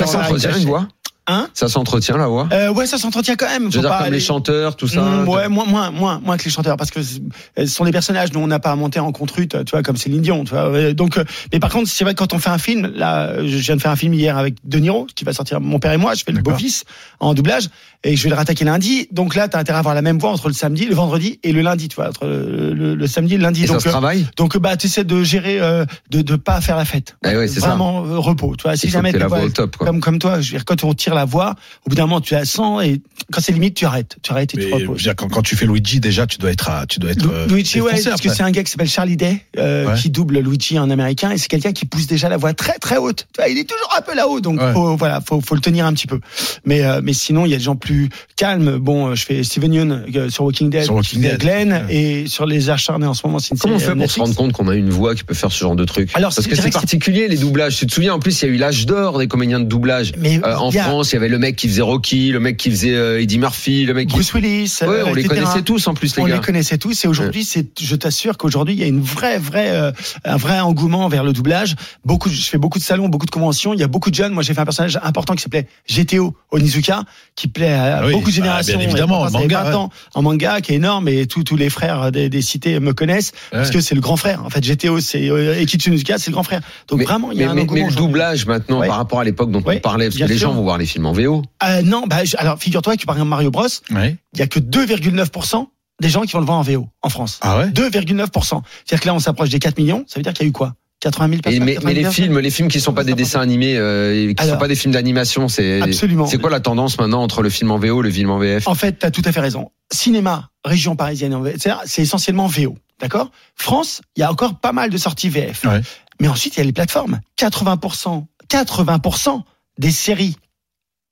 s'entretient une voix Hein Ça s'entretient la voix euh, Ouais, ça s'entretient quand même. Je veux dire pas comme aller- les chanteurs, tout ça. Mm, ouais, moins, moins, moins, moins que les chanteurs, parce que c- ce sont des personnages dont on n'a pas à monter en contrute, tu vois, comme Céline Dion, tu vois. Euh, Donc, euh, mais par contre, c'est vrai que quand on fait un film, là, je viens de faire un film hier avec De Niro, qui va sortir Mon père et moi, je fais le beau-fils en doublage, et je vais le rattaquer lundi. Donc là, t'as intérêt à avoir la même voix entre le samedi, le vendredi et le lundi, tu vois, entre le, le- le samedi et le lundi. Et ça donc, se euh, travaille donc, bah, tu essaies de gérer, euh, de, de pas faire la fête. Eh ouais, c'est ça. Vraiment euh, repos, tu vois. Si jamais la voix au top, quoi. comme comme toi, je veux dire, quand on tire la voix, au bout d'un moment, tu la sens et quand c'est limite, tu arrêtes, tu arrêtes et Mais, tu je veux reposes. dire, quand, quand tu fais Luigi, déjà, tu dois être, à- tu dois être. euh, Luigi, ouais, parce que c'est un gars qui s'appelle Charlie Day, euh, Ouais. qui double Luigi en américain, et c'est quelqu'un qui pousse déjà la voix très très haute. Tu vois, il est toujours un peu là-haut, donc Ouais. faut, voilà, faut, faut le tenir un petit peu. Mais euh, mais sinon, il y a des gens plus calmes. Bon, euh, je fais Steven Yeun euh, sur Walking Dead, Sur Walking Dead. Glenn, Ouais. et sur les acharnés en ce moment, Comment on fait pour se rendre compte qu'on a une voix qui peut faire ce genre de truc Alors, Parce que c'est particulier les doublages. Tu te souviens en plus, il y a eu l'âge d'or des comédiens de doublage. Mais Euh, en a France, il y avait le mec qui faisait Rocky, le mec qui faisait Eddie Murphy, le mec qui. Bruce Willis, Ouais, on les connaissait tous en plus les on gars. les connaissait tous et aujourd'hui c'est je t'assure qu'aujourd'hui il y a une vraie vraie euh, un vrai engouement vers le doublage beaucoup je fais beaucoup de salons beaucoup de conventions il y a beaucoup de jeunes moi j'ai fait un personnage important qui s'appelait GTO Onizuka qui plaît à Ah oui, beaucoup de bah, générations bien évidemment, Et fait manga, 20 ans en manga qui est énorme et tous tous les frères des, des cités me connaissent parce que c'est le grand frère en fait GTO c'est euh, Ekichi Onizuka c'est le grand frère donc mais, vraiment il y a mais- un mais- le aujourd'hui. doublage maintenant Ouais. par rapport à l'époque dont Ouais, on parlait, parce que les sûr. gens vont voir les films en VO. Euh, non bah je- alors figure-toi que par exemple Mario Bros Ouais. il y a que 2,9% des gens qui vont le voir en VO en France Ah ouais? 2,9%. C'est-à-dire que là, on s'approche des 4 millions. Ça veut dire qu'il y a eu quoi? 80 000 Et personnes mais, 80 mais 000 les films, les films qui sont pas des dessins animés, euh, qui sont Alors. pas des films d'animation, c'est Absolument. c'est quoi la tendance maintenant entre le film en VO et le film en VF En fait, tu as tout à fait raison. Cinéma, région parisienne, c'est c'est essentiellement VO. D'accord? France, il y a encore pas mal de sorties VF. Ouais. Mais ensuite, il y a les plateformes. 80%, 80% des séries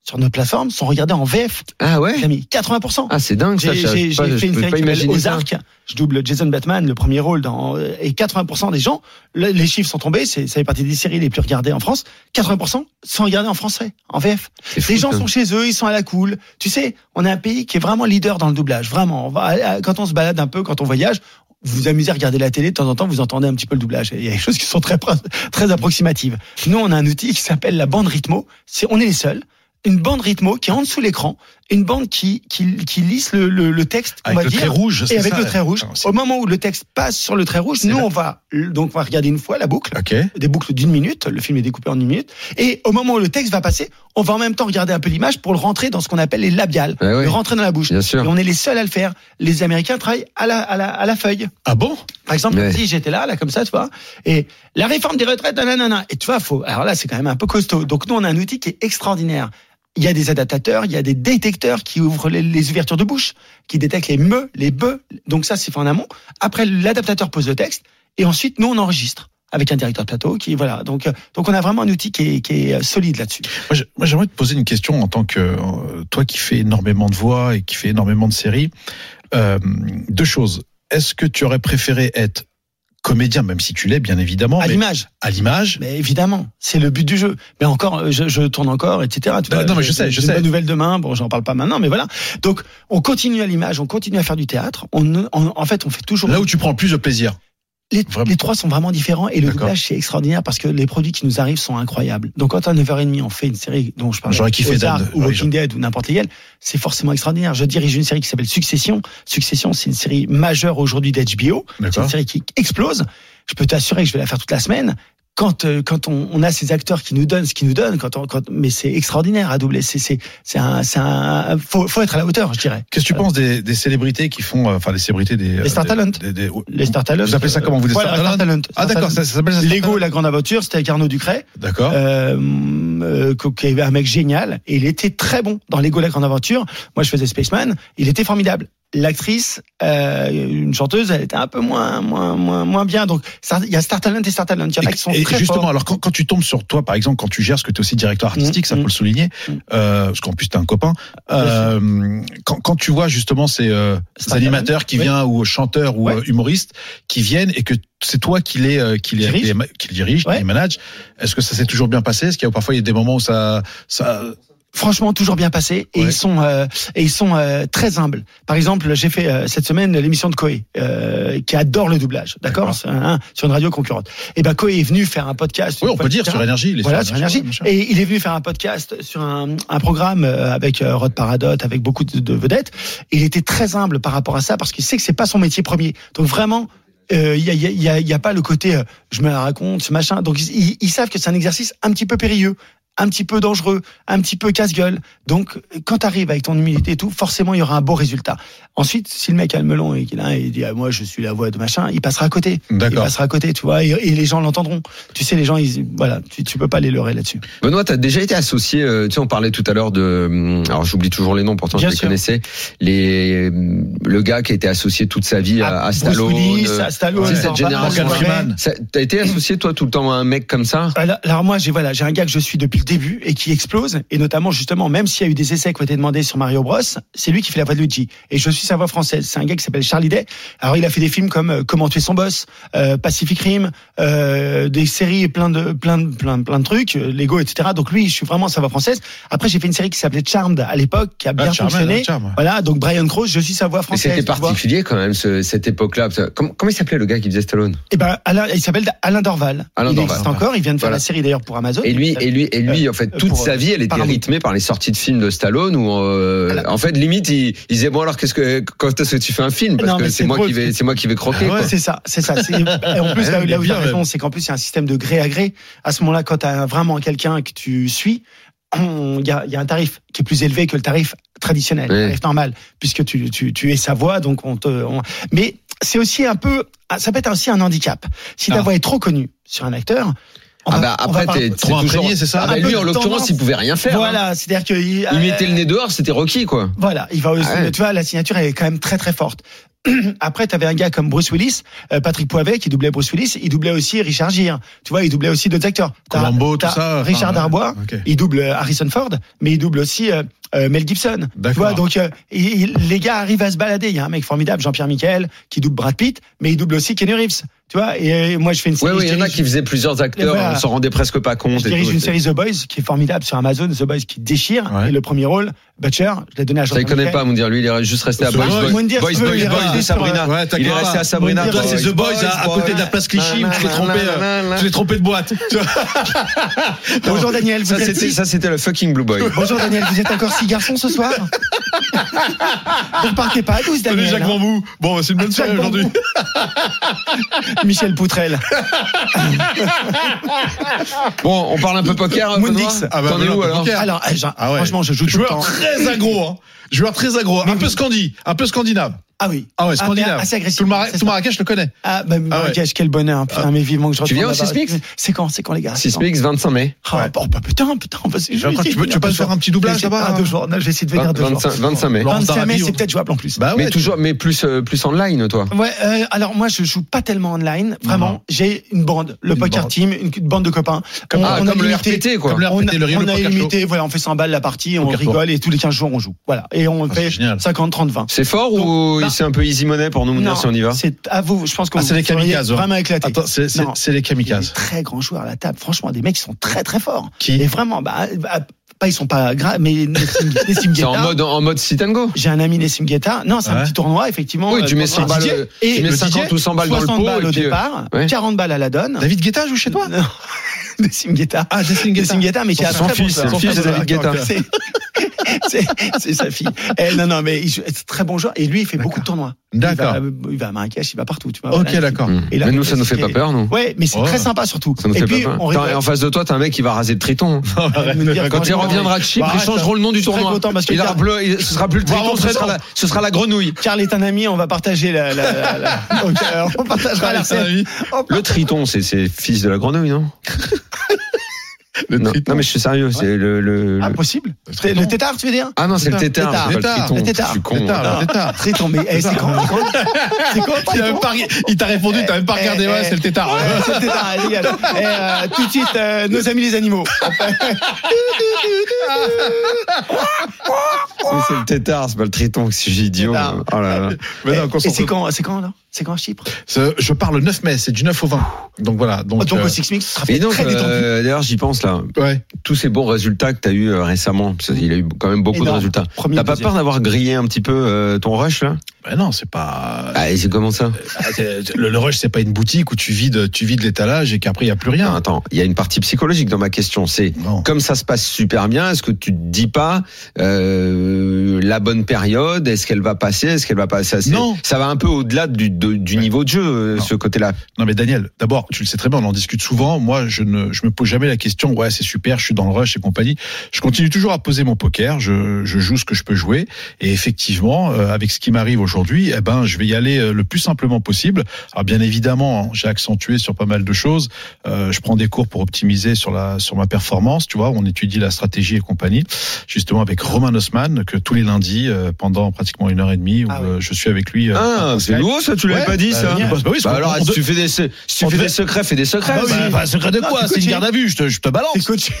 sur nos plateformes sont regardées en VF, Ah ouais? Amis. 80%. Ah c'est dingue ça. J'ai j'ai- je, j'ai fait une série pas qui. Ozark. Je double Jason Batman, le premier rôle dans euh, et 80% des gens, le- les chiffres sont tombés. C'est ça fait partie des séries les plus regardées en France. 80% sont regardées en français, en VF. Fou, Les gens sont chez eux, ils sont à la cool. Tu sais, on est un pays qui est vraiment leader dans le doublage. Vraiment, on va euh, quand on se balade un peu, quand on voyage. Vous vous amusez à regarder la télé, de temps en temps, vous entendez un petit peu le doublage. Il y a des choses qui sont très, <laughs> très approximatives. Nous, on a un outil qui s'appelle la bande rythmo. C'est, on est les seuls. Une bande rythmo qui est en dessous de l'écran une bande qui qui, qui lisse le, le, le texte, on va le dire, trait rouge, et avec ça. le trait rouge. Ah, Au moment où le texte passe sur le trait rouge, nous là. on va donc on va regarder une fois la boucle, Ok. des boucles d'une minute. Le film est découpé en une minute. Et au moment où le texte va passer, on va en même temps regarder un peu l'image pour le rentrer dans ce qu'on appelle les labiales, Ouais, ouais. le rentrer dans la bouche. Bien sûr. Et on est les seuls à le faire. Les Américains travaillent à la à la, à la feuille. Ah bon? Par exemple, si j'étais là, là comme ça, tu vois, et la réforme des retraites, nanana, et tu vois, faut. Alors là, c'est quand même un peu costaud. Donc nous, on a un outil qui est extraordinaire. Il y a des adaptateurs, il y a des détecteurs qui ouvrent les, ouvertures de bouche, qui détectent les me, les be. Donc ça, c'est fait en amont. Après, l'adaptateur pose le texte, et ensuite, nous, on enregistre avec un directeur de plateau qui voilà. Donc euh, donc on a vraiment un outil qui est, qui est euh, solide là-dessus. Moi, j'aimerais te poser une question en tant que euh, toi qui fais énormément de voix et qui fait énormément de séries. Euh, deux choses. Est-ce que tu aurais préféré être comédien, même si tu l'es, bien évidemment, À l'image, à l'image mais évidemment, c'est le but du jeu. Mais encore, euh, je, je tourne encore, etc. Tu Non, vois, non, mais je sais, je sais. Une nouvelle demain. Bon, j'en parle pas maintenant, mais voilà. Donc, on continue à l'image, on continue à faire du théâtre. On, on- en fait, on fait toujours. là où tu prends le plus de plaisir. Les, trois sont vraiment différents et le doublage c'est extraordinaire parce que les produits qui nous arrivent sont incroyables. Donc, quand à 9h30 on fait une série dont je parlais, J'aurais kiffé Ozark ou Walking Dead ou n'importe lequel, c'est forcément extraordinaire. Je dirige une série qui s'appelle Succession. Succession, c'est une série majeure aujourd'hui d'HBO. C'est une série qui explose. Je peux t'assurer que je vais la faire toute la semaine. Quand euh, quand on, on a ces acteurs qui nous donnent ce qu'ils nous donnent, quand on, quand mais c'est extraordinaire à doubler. C'est c'est c'est un c'est un faut faut être à la hauteur, je dirais. Qu'est-ce que tu penses des, des célébrités qui font, euh, enfin des célébrités des Les Star des- Talent. des- des- Les Star Talent. Vous appelez ça comment, vous, des Voilà, Star Star Talent. Ah d'accord, ça, ça s'appelle Lego, la grande aventure, c'était avec Arnaud Ducret, D'accord. euh, euh, un mec génial, et il était très bon dans Lego, la grande aventure. Moi, je faisais Spaceman, il était formidable. L'actrice, euh, une chanteuse, elle était un peu moins, moins, moins, moins bien. Donc, il y a Star Talent et Star Talent. Il y en a qui sont Et, très justement, forts. alors quand, quand tu tombes sur toi, par exemple, quand tu gères, parce que tu es aussi directeur artistique, Mmh, ça faut mmh. le souligner, Mmh. euh, parce qu'en plus tu un copain. Euh, quand, quand tu vois justement ces, euh, ces animateurs qui oui. viennent ou chanteurs ou Ouais. euh, humoristes qui viennent et que c'est toi qui les euh, qui les, Dirige. qui les, qui les dirige, Ouais. qui les manage, est-ce que ça s'est toujours bien passé? Est-ce qu'il y a parfois il y a des moments où ça ça franchement toujours bien passé et Ouais. ils sont euh, et ils sont euh, très humbles. Par exemple, j'ai fait euh, cette semaine l'émission de Koé euh, qui adore le doublage, d'accord, sur une radio concurrente. Et ben Koé est venu faire un podcast. Oui, on peut dire sur énergie, Voilà, sur énergie. Et il est venu faire un podcast sur un, un programme euh, avec euh, Rod Paradot, avec beaucoup de, de vedettes. Il était très humble par rapport à ça parce qu'il sait que c'est pas son métier premier. Donc vraiment. euh, Il y, a, il y, a, y a- y a pas le côté euh, je me la raconte, ce machin. Donc ils, ils- ils savent que c'est un exercice un petit peu périlleux, un petit peu dangereux, un petit peu casse-gueule. Donc quand tu arrives avec ton humilité et tout, forcément il y aura un beau résultat. Ensuite, si le mec a le melon et qu'il a et il dit ah, moi je suis la voix de machin, il passera à côté. Il passera à côté, tu vois, et, et les gens l'entendront. Tu sais, les gens, ils, voilà, tu, tu peux pas les leurrer là-dessus. Benoît, t'as déjà été associé. euh, tu sais, on parlait tout à l'heure de. hum, Alors, j'oublie toujours les noms. Pourtant, Bien je les sûr. connaissais. Les hum, le gars qui a été associé toute sa vie à, à Ah, Bruce Stallone. Willis, euh, à Stallone, tu sais, cette génération. T'as été associé toi tout le temps à un mec comme ça? Alors, alors moi, j'ai voilà, j'ai un gars que je suis depuis le début et qui explose, et notamment justement, même s'il y a eu des essais qui ont été demandés sur Mario Bros, c'est lui qui fait la voix de Luigi. Et je suis sa voix française. C'est un gars qui s'appelle Charlie Day. Alors il a fait des films comme euh, Comment tuer son boss, euh, Pacific Rim, euh, des séries plein de plein de plein de plein de trucs, euh, Lego, etc. Donc lui, je suis vraiment sa voix française. Après, j'ai fait une série qui s'appelait Charmed à l'époque, qui a bien Ah, Charmed, fonctionné. ah, Charmed. Voilà, donc Brian Cross, je suis sa voix Mais française. C'était particulier quand même ce- cette époque-là. Comment, comment il s'appelait le gars qui faisait Stallone? Eh ben, Alain, il s'appelle Alain Dorval. Alain il Dorval. existe encore. Il vient de faire Voilà. la série d'ailleurs pour Amazon. Et lui, et lui, et lui, en fait, toute pour, sa vie, elle était rythmée par les sorties de films de Stallone. Où, euh, Voilà. en fait, limite, il, il disait bon alors qu'est-ce que quand est-ce que tu fais un film Parce Non, que c'est moi qui vais, c'est moi qui vais croquer. Ah ouais. C'est ça, c'est ça. Et en plus, <laughs> là, Ouais, là où tu as raison, c'est qu'en plus, il y a un système de gré à gré. À ce moment-là, quand tu as vraiment quelqu'un que tu suis, il y a, il y a un tarif qui est plus élevé que le tarif traditionnel, le tarif normal, puisque tu, tu, tu es sa voix, donc on te. on- Mais c'est aussi un peu, ça peut être aussi un handicap. Si ta Ah. voix est trop connue sur un acteur, Ah bah après, t'es Trop c'est toujours- imprégné, c'est ça Ah bah lui, en l'occurrence, il pouvait rien faire. hein. Voilà, c'est-à-dire que Il mettait le nez dehors, c'était Rocky, quoi. Voilà, il va aussi, Ah ouais. tu vois, la signature elle est quand même très très forte. <clears throat> Après, tu avais un gars comme Bruce Willis, euh, Patrick Poivet, qui doublait Bruce Willis, il doublait aussi Richard Gere. Tu vois, il doublait aussi d'autres acteurs. T'as- Columbo, tout ça. Richard. Darbois, il double euh, Harrison Ford, mais il double aussi euh, Mel Gibson. Tu D'accord. vois, donc euh, il- il- les gars arrivent à se balader. Il y a un mec formidable, Jean-Pierre Michael, qui double Brad Pitt, mais il double aussi Kenny Reeves. Tu vois, et moi je fais une série. ouais, il y je en a qui faisaient plusieurs acteurs, voilà. on s'en rendait presque pas compte. je et dirige tout, une série The Boys qui est formidable sur Amazon, The Boys qui déchire. Ouais. Et le premier rôle, Butcher, je l'ai donné à Ça, il Jordan connaît Kay. pas, Moundir. Lui, il est juste resté à Boys, Boys, Boys, Boys, Boys Sabrina. Il est resté à Sabrina. Toi, c'est The Boys à, à côté de la place Clichy où tu t'es trompé, euh, tu t'es trompé de boîte. Bonjour Daniel, ça, c'était le fucking Blue Boy. Bonjour Daniel, vous êtes encore six garçons ce soir <laughs> Vous ne partez pas à 12 Salut Daniel. Jacques hein Bambou. Bon, bah, c'est une bonne Jacques soirée aujourd'hui. Michel Poutrel. <laughs> Bon, on parle un peu poker. Benoît Ah bah, T'en es où alors poker. Alors, eh, Ah ouais. franchement, je joue tout le Joueur temps. très agro, hein. Joueur très agro, un peu scandi, un peu scandinave. Ah oui. Ah ouais, scandinave. assez agressif. Tout, le Mara- tout. Marrakech, je le connais. Ah, bah, Marrakech, quel bonheur. Putain, mais vivement que je Tu retourne viens au. Sismix C'est quand, c'est quand, les gars C'est quand Sismix, 25 mai. Ah, bon, bah, putain, putain, bah, c'est Je tu peux- tu peux pas faire un petit doublage là-bas, ah, deux hein. jours. Non, je vais essayer de venir deux jours. 25, 25 mai. Laurence 25 mai, c'est peut-être jouable en plus. Bah Mais ouais, toujours, mais plus, euh, plus online, toi. Ouais, euh, alors moi je joue pas tellement online, vraiment. J'ai une bande, le poker team, une bande de copains. Comme, ah, On a comme le RPT, quoi. On a, limité, voilà, on fait 100 balles la partie, on rigole et tous les 15 jours on joue. Voilà. Et on Ah, fait c'est génial. 50, 30, 20. C'est fort ou bah, c'est un peu easy money pour nous dire si on y va c'est à vous, je pense que Ah, c'est les kamikazes. Vraiment éclaté. Attends, c'est c'est- Non. c'est les des kamikazes. très grands joueurs à la table. Franchement, des mecs qui sont très très forts. Qui Et vraiment, bah, bah, pas ils sont pas gras, mais Nessim, Nessim <laughs> C'est en Guetta. mode, en mode sit and go. J'ai un ami Nessim Guetta. Non, c'est un petit tournoi, effectivement. Oui, tu mets 100 tournoi balles, Et tu mets le 50 DJ, ou 100 balles dans le 60 pot, balles et au puis, euh, départ, ouais. 40 balles à la donne. David Guetta joue chez toi Non. Nessim Guetta. Ah, Jessie Nessim Guetta, mais qui a Son bon fils, son fils de David Guetta. <laughs> C'est- sa fille. Eh, non, non, mais il joue- c'est très bon joueur. Et lui, il fait beaucoup de tournois. D'accord. Il va, il va à Marrakech, il va partout. Tu vois, Ok, Voilà. d'accord. Et là, Mais nous, il ça nous fait pas peur, non Ouais, mais c'est Ouais. très sympa surtout. Ça nous et fait puis, pas peur. Attends, et en face de toi, t'as un mec qui va raser le triton. <laughs> Quand il reviendra de Chypre, Bah, ils arrête. changeront le nom du tournoi. parce que Il aura Karl- bleu, il- ce sera plus le triton, Bravo, ce sera la, ce sera la grenouille. Karl est un ami, on va partager la. la, la- la- <laughs> Donc, euh, on partagera la. Le triton, c'est, c'est fils de la grenouille, non? <laughs> <laughs> Le non, triton. non, mais je suis sérieux, c'est le, le, Ah, le- possible. Le C'est triton. le tétard, tu veux dire? Ah non, c'est le tétard, Tétard. le Tétard. Le tétard. Je suis con. Tétard, Ah, le tétard. Triton, mais eh, c'est quand c'est quand Il t'a répondu, t'as même pas Eh, regardé, eh, ouais, c'est le tétard. Ouais, c'est le tétard. Et, euh, tout de suite, euh, nos amis les animaux. <laughs> C'est le tétard, c'est pas le triton, que je suis idiot. Oh là là. Mais non, Et c'est quand, c'est quand là? C'est quand Chypre Je pars le 9 mai, c'est du 9 au 20. Donc voilà. Donc, Donc euh, au Six Mix, ce sera Et fait donc, très détendu. euh, d'ailleurs, j'y pense là. ouais. Tous ces bons résultats que tu as eu euh, récemment, parce qu'il a eu quand même beaucoup de résultats. Premier, T'as pas deuxième. peur d'avoir grillé un petit peu euh, ton rush là? Ben non, c'est pas. Ah, c'est comment ça? Ah, Le, le rush, c'est pas une boutique où tu vides, tu vides l'étalage et qu'après il y a plus Non, rien. Attends, il y a une partie psychologique dans ma question. C'est Non. comme ça se passe super bien, est-ce que tu te dis pas euh, la bonne période Est-ce qu'elle va passer Est-ce qu'elle va passer assez Non. Ça va un peu au-delà du, de- du niveau de jeu, euh, Non. ce côté-là. Non mais Daniel, d'abord, tu le sais très bien, on en discute souvent. Moi, je ne, je me pose jamais la question. Ouais, c'est super, je suis dans le rush et compagnie. Je continue toujours à poser mon poker. Je, je joue ce que je peux jouer. Et effectivement, euh, avec ce qui m'arrive aujourd'hui, eh ben, je vais y aller euh, le plus simplement possible. Alors bien évidemment, hein, j'ai accentué sur pas mal de choses. Euh, je prends des cours pour optimiser sur la, sur ma performance. Tu vois, on étudie la stratégie et compagnie. Justement avec Roman Osman, que tous les lundis, euh, pendant pratiquement une heure et demie, où Ah ouais. euh, je suis avec lui. euh, Ah, c'est nouveau ça, tu l'avais Ouais, pas dit bah, ça bah, bah oui, Bah qu'on- alors, on si tu fais des, si tu fais des secrets, fais des secrets. Ah bah bah, secret de quoi t'es C'est une garde à vue, je te, je te balance.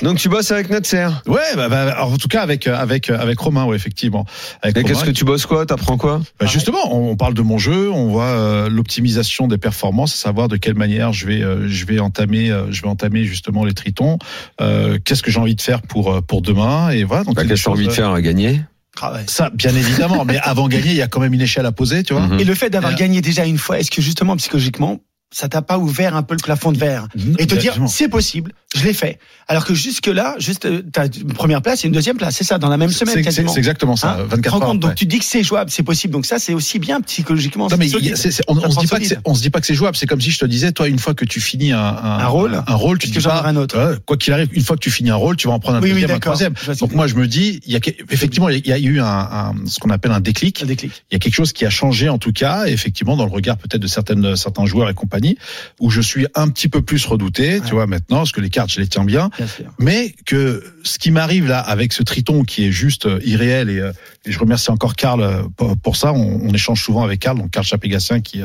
Donc tu bosses avec notre serre. Ouais, bah, bah, alors, en tout cas avec avec avec Romain, ouais, effectivement. Avec Et Romain, qu'est-ce que tu bosses quoi? T'apprends quoi? Bah, justement, on, on parle de mon jeu, on voit euh, l'optimisation des performances, à savoir de quelle manière je vais euh, je vais entamer euh, je vais entamer justement les tritons. Euh, qu'est-ce que j'ai envie de faire pour pour demain et voilà. Donc Bah, Qu'est-ce que des tu as envie de faire à gagner? Ah ouais. Ça, bien évidemment, mais <laughs> avant gagner, il y a quand même une échelle à poser, tu vois. Mhm. Et le fait d'avoir Euh, gagné déjà une fois, est-ce que justement psychologiquement, ça t'a pas ouvert un peu le plafond de verre et te dire c'est possible, je l'ai fait. Alors que jusque là, juste euh, t'as une première place et une deuxième place, c'est ça dans la même semaine C'est- c'est quasiment. c'est exactement ça. Hein 24 Te rends heures compte, donc tu dis que c'est jouable, c'est possible. Donc ça, c'est aussi bien psychologiquement. Non mais on, on se dit pas que c'est, on se dit pas que c'est jouable. C'est comme si je te disais, toi, une fois que tu finis un, un, Un rôle un rôle, tu dis que pas, un autre quoi qu'il arrive, une fois que tu finis un rôle, tu vas en prendre un Oui, oui, deuxième, un d'accord. troisième. Donc moi, je me dis, il y a que- effectivement, il y a eu un, un- ce qu'on appelle un déclic. Un déclic. Il y a quelque chose qui a changé en tout cas, effectivement, dans le regard peut-être de certaines, certains joueurs et compagnie, où je suis un petit peu plus redouté, Ouais. tu vois, maintenant, parce que les cartes, je les tiens bien mais que ce qui m'arrive là avec ce triton qui est juste euh, irréel et, euh, et je remercie encore Karl euh, pour, ça. On, on échange souvent avec Karl, donc Karl Chapégatien qui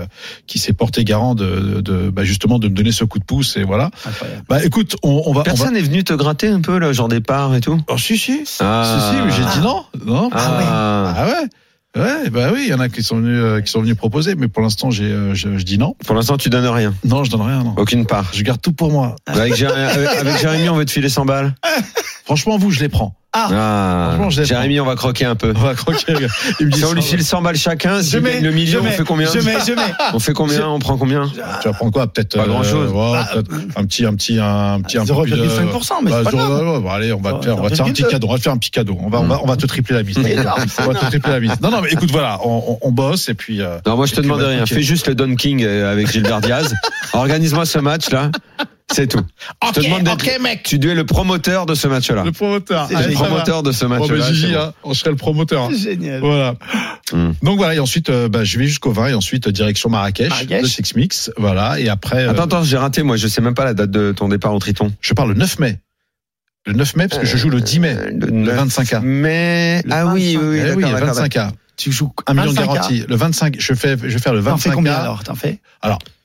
qui s'est porté garant de, de bah, justement de me donner ce coup de pouce et voilà. Incroyable. Bah écoute, on, on va. on va... Personne n'est venu te gratter un peu, là, genre des parts et tout? Oh, si si. Ah. Si si, mais j'ai dit non, non. Ah, Ah ouais. Ouais, bah oui, il y en a qui sont venus, euh, qui sont venus proposer, mais pour l'instant, j'ai, euh, je, je dis non. Pour l'instant, tu donnes rien. Non, je donne rien, non. Aucune part. Je garde tout pour moi. Avec, Jérémy, avec, avec Jérémy, on veut te filer 100 balles. Franchement, vous, je les prends. Ah, Franchement, je l'aime Jérémy, on va croquer un peu. On va croquer. Il me <laughs> dit Si on lui file 100 balles chacun, si Je on mets, le million, je on mets, fait combien Je mets, je mets. <laughs> On fait combien On prend combien Tu vas prendre quoi Peut-être Pas grand-chose. ouais, Ah, peut-être un petit, un petit, un petit, un plus de- 0,5%, mais Bah, c'est pas grave. ouais, ouais, bon, allez, on va te faire, on va te faire un petit 0,2. cadeau. On va te faire un petit cadeau. On va, on va, on va te tripler la mise. <laughs> on va te tripler la mise. Non, non, mais écoute, voilà, on, on, on bosse et puis. euh, Non, moi je te demande bah, rien. Fais juste le Don King euh, avec Gilbert Diaz. Organise-moi ce match là. C'est tout. je te demande d'être. mec. Tu dois être le promoteur de ce match-là. Le promoteur. C'est Allez, Le promoteur de ce match-là. bah, Gigi, c'est bon. hein, on serait le promoteur. hein. Génial. Voilà. Hmm. Donc voilà, et ensuite, euh, bah, je vais jusqu'au 20 et ensuite euh, direction Marrakech, Marrakech. le Six Mix. Voilà, et après, euh, Attends, attends, j'ai raté. Moi, je sais même pas la date de ton départ au Triton. je parle le 9 mai. Le 9 mai, parce que je joue le 10 mai. Le 9 25K. mai. Le Ah oui, oui, 25. oui, Eh oui, le d'accord, 25K. Tu joues Un million de 25K. garantie. Le 25, je fais, je vais faire le T'en fais 25K. combien alors T'en fais?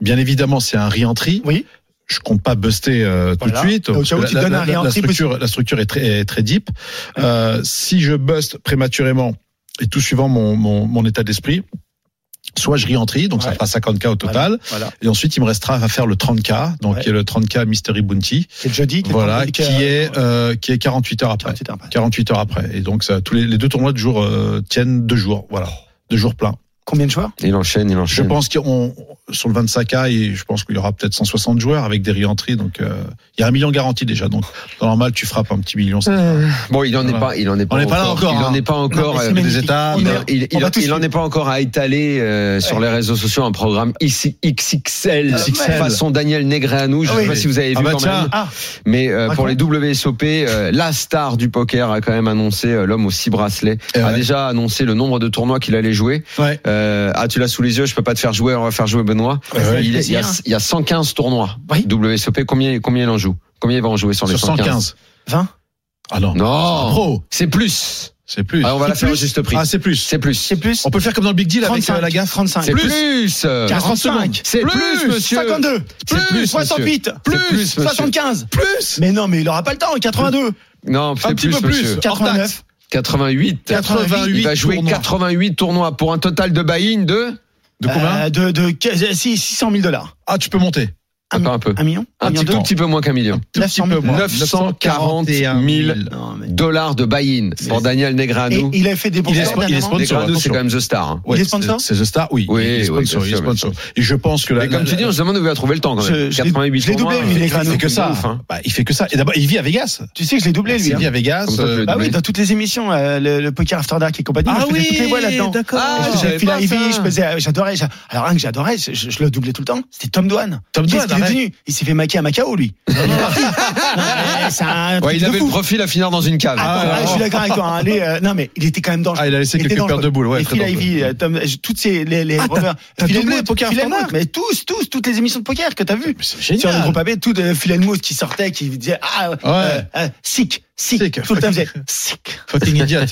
Bien évidemment, c'est un re-entry. Oui. Je compte pas buster euh, tout de suite. Parce que la, structure, la structure est très, est très deep. Euh, si je buste prématurément et tout suivant mon, mon, mon état d'esprit, soit je re-entry, donc ça fera 50K au total. Voilà. Et ensuite, il me restera à faire le 30K, donc Ouais. qui est le 30K Mystery Bounty. C'est jeudi. Voilà, qui est, euh, qui est 48 heures après. 48 heures après. Et donc, ça, tous les, les deux tournois de jour euh, tiennent deux jours. Voilà. Deux jours pleins. Combien de joueurs Il enchaîne, il Je enchaîne. pense qu'on sur le 25K, et je pense qu'il y aura peut-être 160 joueurs avec des re-entries. Donc, euh, il y a un million garanti déjà. Donc, dans normal, tu frappes un petit million. ça. Bon, il en est Voilà. pas, il en est pas On n'est pas là encore, Il en hein. est pas encore. Non, euh, des étapes. il, en- est- il, il- il en est pas encore à étaler euh, sur les réseaux sociaux un programme ici XXL, XXL. façon Daniel Negreanu. Je Ah sais pas si vous avez Ah vu bah quand tiens. même. Ah, Mais euh, pour les. WSOP, euh, la star du poker a quand même annoncé euh, l'homme aux six bracelets Et a ouais. déjà annoncé le nombre de tournois qu'il allait jouer. Ouais. Euh, ah, tu l'as sous les yeux, je peux pas te faire jouer, on va faire jouer Benoît. Ouais. il, il y a, il y a 115 tournois Oui. WSOP. Combien, combien il en joue? Combien il va en jouer sur les Sur 115 115. 20 Ah non. Non, c'est plus. C'est plus. Ah, on va la faire au plus juste prix. Ah, c'est plus. C'est plus. C'est plus On peut le faire comme dans le Big Deal avec 35, euh, la gaffe. 35. C'est Plus. plus. 45. C'est plus, monsieur. 52. C'est plus, monsieur. 68. C'est plus, monsieur. 75. Plus. Mais non, mais il aura pas le temps. 82. Non, Un c'est petit plus, peu plus. monsieur. 89. 88. 88 Il va jouer tournois. 88 tournois pour un total de buy-in de De combien? Euh, De, de, si, 600 000 dollars. Ah, tu peux monter. Un peu. Un million Un million petit, tout petit peu moins qu'un million. Tout petit 900 peu 000. moins. 940 000 Non, mais. dollars de buy-in pour Daniel Negreanu. il a fait des bons Il est scores spo- il est sponsor. C'est quand même The Star. hein. Ouais, Il est sponsor C'est The Star, oui. Oui, il est oui, sponsor. il est sponsor. Et je pense que Mais comme tu dis, on se demande où il va trouver le temps quand même. Je- je l'ai- 88 je l'ai doublé, tournois, lui, il Negreanu. il fait que ça. hein. Bah, il fait que ça. Et d'abord, il vit à Vegas. Tu sais que je l'ai doublé, lui. Il hein. vit à Vegas. Euh, Bah oui, dans toutes les émissions, euh, le, poker After Dark et compagnie, je faisais toutes les voix là-dedans. d'accord. Ah, je je faisais savais Phil je faisais, j'adorais, j'a- alors un que j'adorais, je, le doublais tout le temps, c'était Tom Douane. Tom Douane, devenu Il s'est fait maquer à Macao, lui. Il parti. Non, mais <laughs> c'est un Ouais, il de avait fou. le profil à finir dans une cave. Attends, Ah, ah, je suis d'accord avec toi. hein. Allez, euh, non, mais il était quand même dangereux. Ah, il a laissé était quelques paires de boules, ouais, Phil. Ivey, euh, Tom, euh, toutes ces, les, les Ah, t'as doublé Hellmuth, Poker mais tous, tous, toutes les émissions de poker que t'as vues. C'est Sur le génial. groupe AB, tout de Phil Hellmuth qui sortait, qui disait, ah, euh, euh, sick, sick, Sick. tout le temps, il faisait sick. Fucking idiot. <laughs>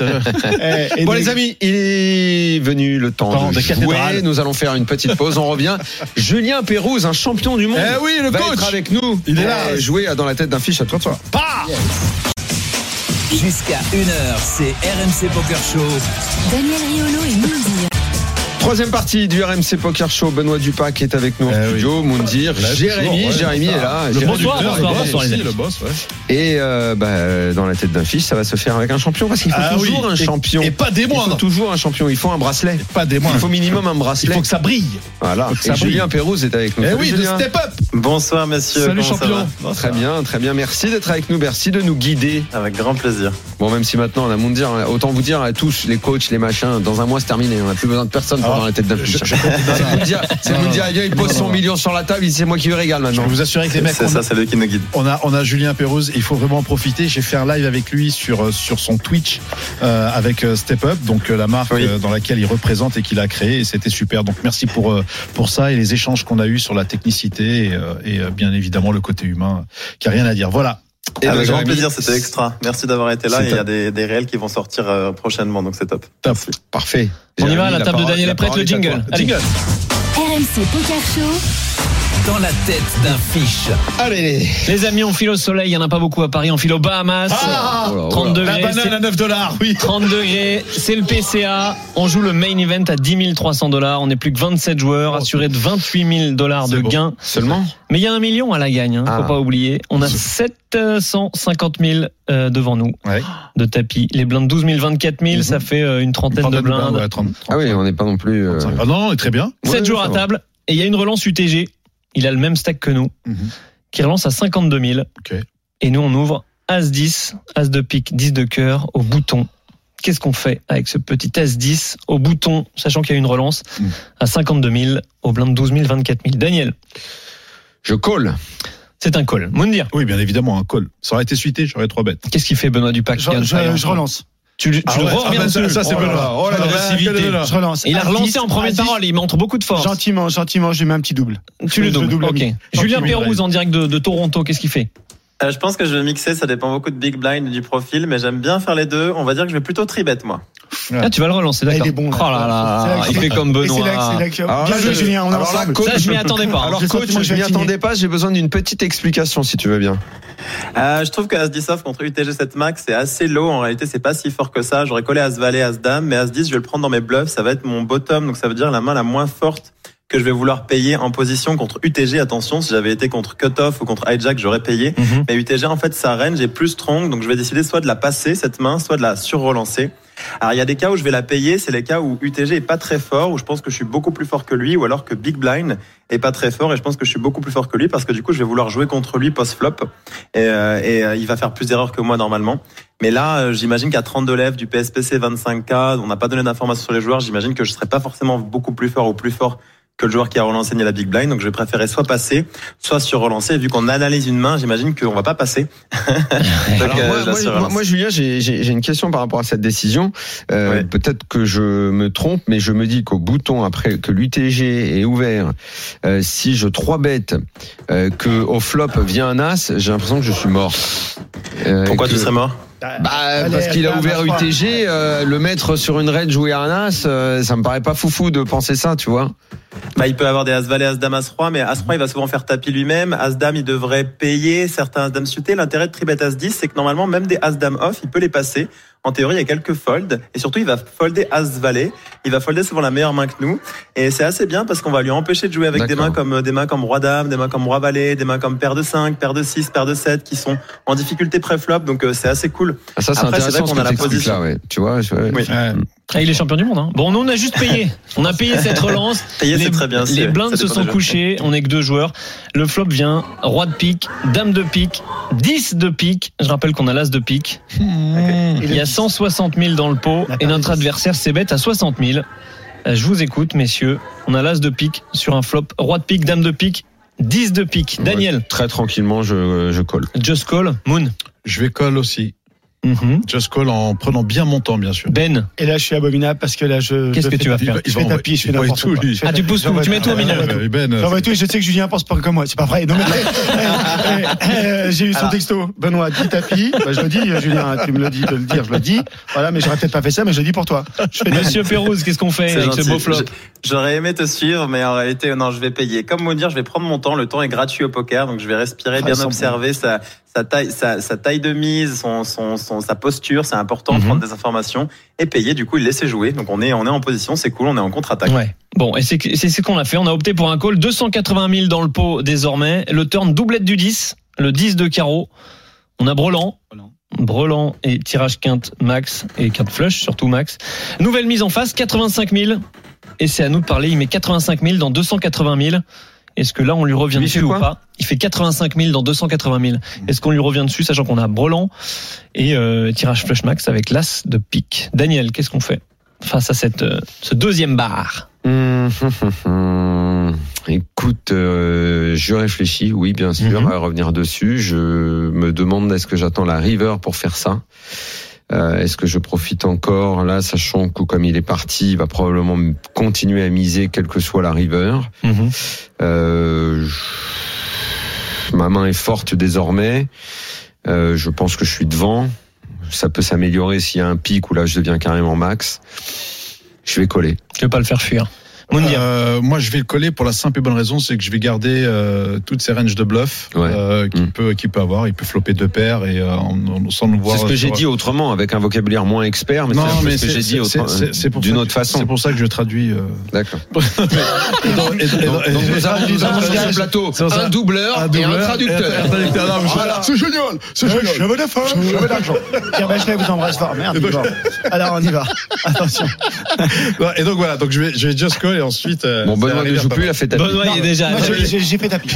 Euh, et Bon donc- les amis, il est venu le temps Temps de, de jouer. Nous allons faire une petite pause. On revient. <laughs> Julien Pérouse, un champion du monde, Eh oui, le va coach. être avec nous. Il est là. Euh, Jouer dans la tête d'un fiche à toi toi. Jusqu'à 1h, c'est RMC Poker Show. Daniel Riolo et Moundir. Troisième partie du RMC Poker Show. Benoît Dupac est avec nous en Eh oui. studio. Moundir, Là, Jérémy, toujours, ouais, Jérémy ça. est là. Le Jérémy bonsoir, est là. bonsoir, Et- bonsoir, les amis. Le boss, ouais. Et euh, bah, dans la tête d'un fiche, ça va se faire avec un champion parce qu'il faut Ah toujours oui. un champion. et pas des Il faut moindres. toujours un champion. Il faut un bracelet. Pas des Il moindres. faut minimum un Il bracelet. faut que ça brille. Voilà. que Et ça brille. Julien Pérouse est avec nous. Eh Salut, oui, de step up. Bonsoir messieurs. Salut comment ça champion. Très bien, très bien. Merci d'être avec nous. Merci de nous guider. Avec grand plaisir. Bon, même si maintenant on a mon dire, autant vous dire, tous les coachs, les machins, dans un mois c'est terminé. On n'a plus besoin de personne pour Ah, dans la tête d'un je- je- C'est il pose son million sur la table, c'est moi qui le régale Je maintenant. peux vous assurer que les mecs, C'est ça, c'est lui qui nous guide. on a, on a Julien Pérouse. Il faut vraiment en profiter. J'ai fait un live avec lui sur, euh, sur son Twitch euh, avec euh, Step Up, donc euh, la marque Oui. euh, dans laquelle il représente et qu'il a créé. Et c'était super. Donc merci pour, pour ça et les échanges qu'on a eus sur la technicité et, euh, et, euh, bien évidemment le côté humain qui a rien à dire. Voilà. Et Avec grand plaisir, c'était extra. Merci d'avoir été là. Il y a des, des réels qui vont sortir euh, prochainement, donc c'est top. Top. Parfait. On y va, Jérémy, la table de Daniel la est prête, parole le à jingle. Allez. Jingle. RMC Poker Show. Dans la tête d'un fiche. Allez. Les amis, on file au soleil. Il n'y en a pas beaucoup à Paris. On file aux Bahamas. Ah 30 La degrés. banane c'est- à 9 dollars, oui. 30 degrés, c'est le PCA. On joue le main event à 10 300 dollars. On n'est plus que 27 joueurs, assurés de 28 000 dollars de gains. Seulement Mais il y a un million à la gagne, hein, faut Ah. pas oublier. On a 750 000 euh, devant nous Ouais. de tapis. Les blindes 12 000, 24 000, Mhm. ça fait euh, une trentaine Trentaine de blindes. ouais, 30, Ah oui, on n'est pas non plus. euh, 35. Ah non, très bien. 7 Ouais, jours à table. Et il y a une relance UTG. Il a le même stack que nous, Mhm. qui relance à 52 000. Ok. Et nous, on ouvre As 10, As de pique, 10 de cœur au bouton. Qu'est-ce qu'on fait avec ce petit As 10 au bouton, sachant qu'il y a une relance Mhm. à 52 000, au blind 12 000, 24 000 Daniel, Je colle. c'est un call. Moundir, Oui, bien évidemment, un call. Ça aurait été suité, j'aurais trois bêtes. qu'est-ce qu'il fait Benoît Dupac je relance. Tu, tu Ah le ouais, reviens ah bah ça, ça, c'est Oh là Benoît. là. Oh, Ah, honneur. Je relance. Il a relancé 10, en première As 10, parole, il montre beaucoup de force. Gentiment, gentiment, je lui mets un petit double. Tu le double Ok. Julien. Pérouse en direct de, de Toronto, qu'est-ce qu'il fait Euh, je pense que je vais mixer, ça dépend beaucoup de big blind et du profil, mais j'aime bien faire les deux. On va dire que je vais plutôt tribet moi. Ah, tu vas le relancer, d'accord. Il est bon, là. Oh là là, C'est là que il fait comme Et c'est là Benoît. là que- Bien là, joué, je- Julien, on alors là, coach, Ça, je m'y attendais pas. Alors J'ai coach, je m'y attendais pas, j'ai besoin d'une petite explication si tu veux bien. Euh, je trouve que As-10 off contre UTG 7 max, c'est assez low. En réalité, c'est pas si fort que ça. J'aurais collé As-Valet, As-Dame, mais As-10, je vais le prendre dans mes bluffs. Ça va être mon bottom, donc ça veut dire la main la moins forte que je vais vouloir payer en position contre UTG. Attention, si j'avais été contre Cutoff ou contre Hijack, j'aurais payé. Mhm. Mais UTG, en fait, sa range est plus strong, donc je vais décider soit de la passer, cette main, soit de la surrelancer. Alors, il y a des cas où je vais la payer, c'est les cas où UTG est pas très fort, où je pense que je suis beaucoup plus fort que lui, ou alors que Big Blind est pas très fort, et je pense que je suis beaucoup plus fort que lui, parce que du coup, je vais vouloir jouer contre lui post-flop, et, euh, et euh, il va faire plus d'erreurs que moi normalement. Mais là, euh, j'imagine qu'à 32 lèvres du PSPC 25K, on n'a pas donné d'informations sur les joueurs, j'imagine que je serais pas forcément beaucoup plus fort ou plus fort que le joueur qui a relancé ni la big blind. Donc je vais préférer soit passer, soit sur relancer. Vu qu'on analyse une main, j'imagine qu'on va pas passer. <laughs> Donc, Alors, euh, moi, moi, Julien, j'ai une question par rapport à cette décision. Euh, Ouais. Peut-être que je me trompe, mais je me dis qu'au bouton après que l'UTG est ouvert, euh, si je trois bêtes, que au flop vient un as, j'ai l'impression que je suis mort. Pourquoi que- tu serais mort? Bah, Allez, parce qu'il a ouvert UTG, euh, le mettre sur une raid jouer à un as, euh, ça me paraît pas foufou de penser ça, tu vois. bah, Il peut avoir des As-Valet, As-Dame, As-Roi, mais As-Roi, il va souvent faire tapis lui-même. As-Dame, il devrait payer certains As-Dame suités. L'intérêt de Tribet As-10, c'est que normalement, même des As-Dame off, il peut les passer. En théorie, il y a quelques folds. Et surtout, il va folder As-Valet. Il va folder souvent la meilleure main que nous. Et c'est assez bien parce qu'on va lui empêcher de jouer avec des mains comme, des mains comme Roi-Dame, des mains comme Roi-Valet, des mains comme Paire de 5, Paire de 6, Paire de 7, qui sont en difficulté pré-flop. Donc, euh, c'est assez cool. Ah, ça, c'est Après, c'est vrai intéressant qu'on que a la position. là, ouais. Tu vois, je- Oui. Ouais. Ah, il est champion du monde. Hein. Bon, nous, on a juste payé. <laughs> On a payé cette relance. <laughs> Payer, les, c'est très bien. les blindes se sont couchés. On est que deux joueurs. Le flop vient roi de pique, dame de pique, 10 de pique. Je rappelle qu'on a l'as de pique. Il y a 160 000 dans le pot et notre adversaire c'est bête à 60 000. Euh, Je vous écoute, messieurs. On a l'as de pique sur un flop. Roi de pique, dame de pique, 10 de pique. Daniel, Ouais, très tranquillement, je, je colle. just call. Moon. Je vais call aussi. Mhm. Just call en prenant bien mon temps, bien sûr. Ben, Et là, je suis abominable parce que là, je. Qu'est-ce que fais tu vas faire Je fais tapis, je fais n'importe tout, quoi. Ah, tu pousses tout, tu mets tout milieu. Euh, Ben, J'envoie tout et je sais que Julien pense pas comme moi. C'est pas vrai. Non, mais, <laughs> euh, euh, j'ai eu son Alors. texto. Benoît, dit tapis. Bah, je le dis, Julien, tu me le dis de le dire, je le dis. Voilà, mais j'aurais peut-être pas fait ça, mais je le dis pour toi. Je fais tapis. Monsieur Pérouse, qu'est-ce qu'on fait C'est avec ce beau flop J'aurais aimé te suivre, mais en réalité, non, je vais payer. Comme vous dire, je vais prendre mon temps. Le temps est gratuit au poker, donc je vais respirer, Ah, bien observer sa, sa taille, sa, sa taille de mise, son, son, son- sa posture. C'est important de Mhm. prendre des informations et payer. Du coup, il laisse jouer. Donc on est, on est en position, c'est cool, on est en contre-attaque. Ouais. Bon, et c'est ce qu'on a fait. On a opté pour un call 280 000 dans le pot désormais. Le turn doublette du 10, le 10 de carreau. On a. Brelan. Brelan et tirage quinte max et quinte flush, surtout max. Nouvelle mise en face, 85 000. Et c'est à nous de parler. Il met 85 000 dans 280 000. Est-ce que là, on lui revient dessus ou pas Il fait 85 000 dans 280 000. Est-ce qu'on lui revient dessus, sachant qu'on a Brelan et euh, tirage flush max avec l'as de pique? Daniel, qu'est-ce qu'on fait face à cette, euh, ce deuxième bar? Hum. <laughs> Écoute, euh, je réfléchis, oui, bien sûr, Mhm. à revenir dessus. Je me demande est-ce que j'attends la river pour faire ça? Euh, Est-ce que je profite encore là, sachant que comme il est parti, il va probablement continuer à miser quelle que soit la river. Euh, je- Ma main est forte désormais. Euh, je pense que je suis devant. Ça peut s'améliorer s'il y a un pic où là je deviens carrément max. Je vais coller. Je vais pas le faire fuir. Euh, moi, je vais le coller pour la simple et bonne raison, c'est que je vais garder euh, toutes ces ranges de bluff Ouais. euh, qu'il Mm. peut, qu'il peut avoir. Il peut flopper deux paires et euh, en- en- sans nous voir. C'est ce que j'ai dit autrement, avec un vocabulaire moins expert, mais c'est ce que j'ai dit c'est- autre- c'est- c'est pour d'une ça autre que- façon. C'est pour ça que je traduis. euh, D'accord. <laughs> et donc- nous avons, sur ce plateau un doubleur, un et un doubleur traducteur. C'est génial, c'est génial. Je veux femmes, je veux d'argent. Pierre Bachelet vous embrasse fort. Merde, est mort. Alors on y va. <laughs> Attention. Et donc voilà, donc je vais, je vais just call et ensuite. euh, Bon, Benoît ne joue plus, il a fait tapis. Benoît, il est déjà. J'ai- fait tapis.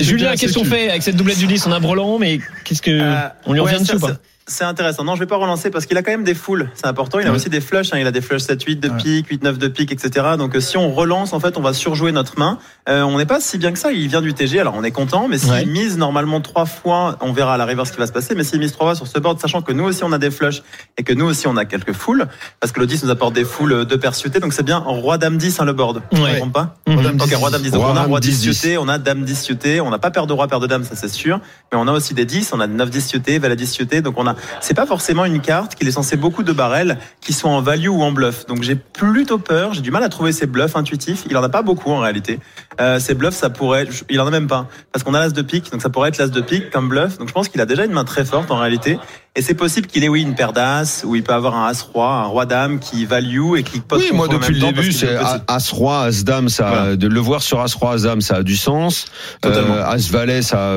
Julien, qu'est-ce qu'on fait avec cette doublette du 10 On a Brelan, mais qu'est-ce que. Euh, on lui ouais, revient dessus ou pas c'est- intéressant. Non, je vais pas relancer parce qu'il a quand même des foules. C'est important. Il a Ouais. aussi des flushs. hein. Il a des flushs 7-8 de Ouais. pique, 8-9 de pique, etc. Donc, euh, si on relance, en fait, on va surjouer notre main. Euh, on n'est pas si bien que ça. Il vient du TG. Alors, on est content. Mais s'il Ouais. mise normalement trois fois, on verra à la river ce qui va se passer. Mais s'il mise trois fois sur ce board, sachant que nous aussi, on a des flushs et que nous aussi, on a quelques foules, parce que le 10 nous apporte des foules de paires. Donc, c'est bien roi dame 10, hein, le board. Me trompe pas? Madame Ok, dix. roi dame 10. Donc Roi, on a dame, roi 10 10, suité, on a dame 10 suité, on n'a pas paire de roi, paire de dame, ça c'est sûr. Mais on a aussi des 10, on a 9 10 suité, valet 10 suité. Donc on a, c'est pas forcément une carte qu'il est censé beaucoup de barrels qui sont en value ou en bluff. Donc j'ai plutôt peur, j'ai du mal à trouver ces bluffs intuitifs. Il en a pas beaucoup en réalité. Euh, ces bluffs, ça pourrait, il en a même pas. Parce qu'on a l'as de pique, donc ça pourrait être l'as de pique comme bluff. Donc je pense qu'il a déjà une main très forte en réalité. Et c'est possible qu'il ait, oui, une paire d'as, ou il peut avoir un as-roi, un roi-dame qui value et qui pose Oui, moi depuis le début, c'est petit. As-Roi, As-Dame, ça, Voilà. de le voir sur As-Roi, As-Dame, ça a du sens. Totalement. Euh, As-Valet, ça,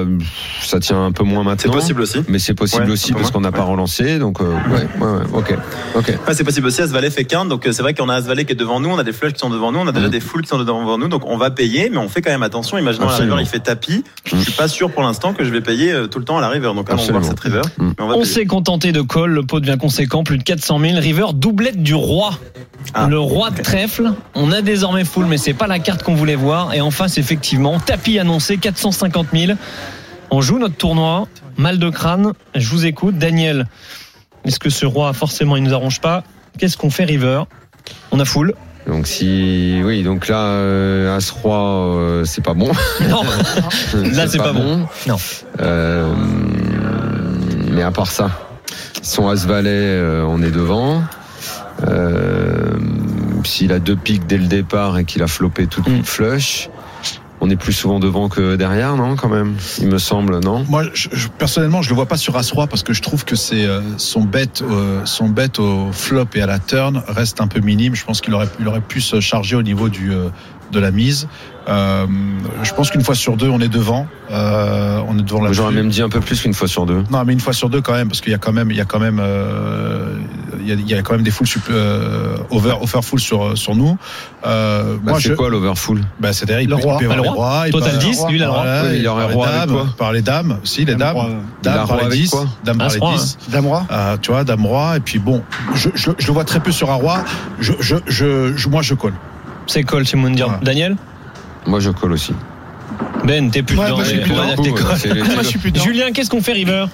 ça tient un peu moins C'est maintenant. possible aussi. Mais c'est possible Ouais, aussi parce qu'on n'a pas relancé, donc euh, ouais, ouais, ouais, ok, ok. C'est possible aussi. As-Valet fait quinte, donc euh, c'est vrai qu'on a As-Valet qui est devant nous, on a des flushs qui sont devant nous, on a déjà Mm. des foules qui sont devant nous, donc on va payer, mais on fait quand même attention. Imaginons la river, il fait tapis. Je Mm. suis pas sûr pour l'instant que je vais payer euh, tout le temps à la river, donc allons voir cette river. Mm. Mais on s'est contenté de call, le pot devient conséquent, plus de 400 000. River, doublette du roi. Ah, le roi de trèfle. On a désormais full, mais c'est pas la carte qu'on voulait voir. Et en face, effectivement, tapis annoncé, 450 000. On joue notre tournoi. Mal de crâne. Je vous écoute. Daniel, est-ce que ce roi, forcément, il nous arrange pas? Qu'est-ce qu'on fait, River? On a full. Donc si, oui, donc là, euh, As-Roi, euh, c'est pas bon. <laughs> Non, <laughs> là, c'est pas bon. Non. Euh, mais à part ça, son As-Valet, euh, on est devant. Euh, S'il a deux piques dès le départ et qu'il a flopé toute Mm. flush, on est plus souvent devant que derrière, non, quand même Il me semble, non? Moi, je, je- personnellement, je le vois pas sur As-Roi parce que je trouve que c'est euh, son bet, euh, son bet au flop et à la turn reste un peu minime. Je pense qu'il aurait, il aurait pu se charger au niveau du euh, de la mise. Euh, je pense qu'une fois sur deux, on est devant. Euh, on est devant la. J'aurais même dit un peu plus qu'une fois sur deux. Non, mais une fois sur deux quand même, parce qu'il y a quand même, il y a quand même, euh, il, y a, il y a quand même des foules sup- euh, over, over full sur sur nous. Euh, Bah, c'est je, quoi l'overfull? Bah, c'est-à-dire, il Le peut, roi. Bah, le roi. le 10, lui, il a le roi. Voilà, Oui, mais il par aurait les roi avec dames, quoi? Par les dames, si, les dames. Dame par les avec 10. quoi? Dame par les As-roi, 10. Dame roi. Euh, tu vois, Dame Roi, et puis bon, je, je, je le vois très peu sur un roi. Je, je, je, je- moi, je colle. C'est call chez Mundir. Voilà. Daniel? Moi, je colle aussi. Ben, t'es plus Ouais, dedans. moi, je suis mais plus dedans. <laughs> Moi, je suis dedans. Julien, qu'est-ce qu'on fait, River?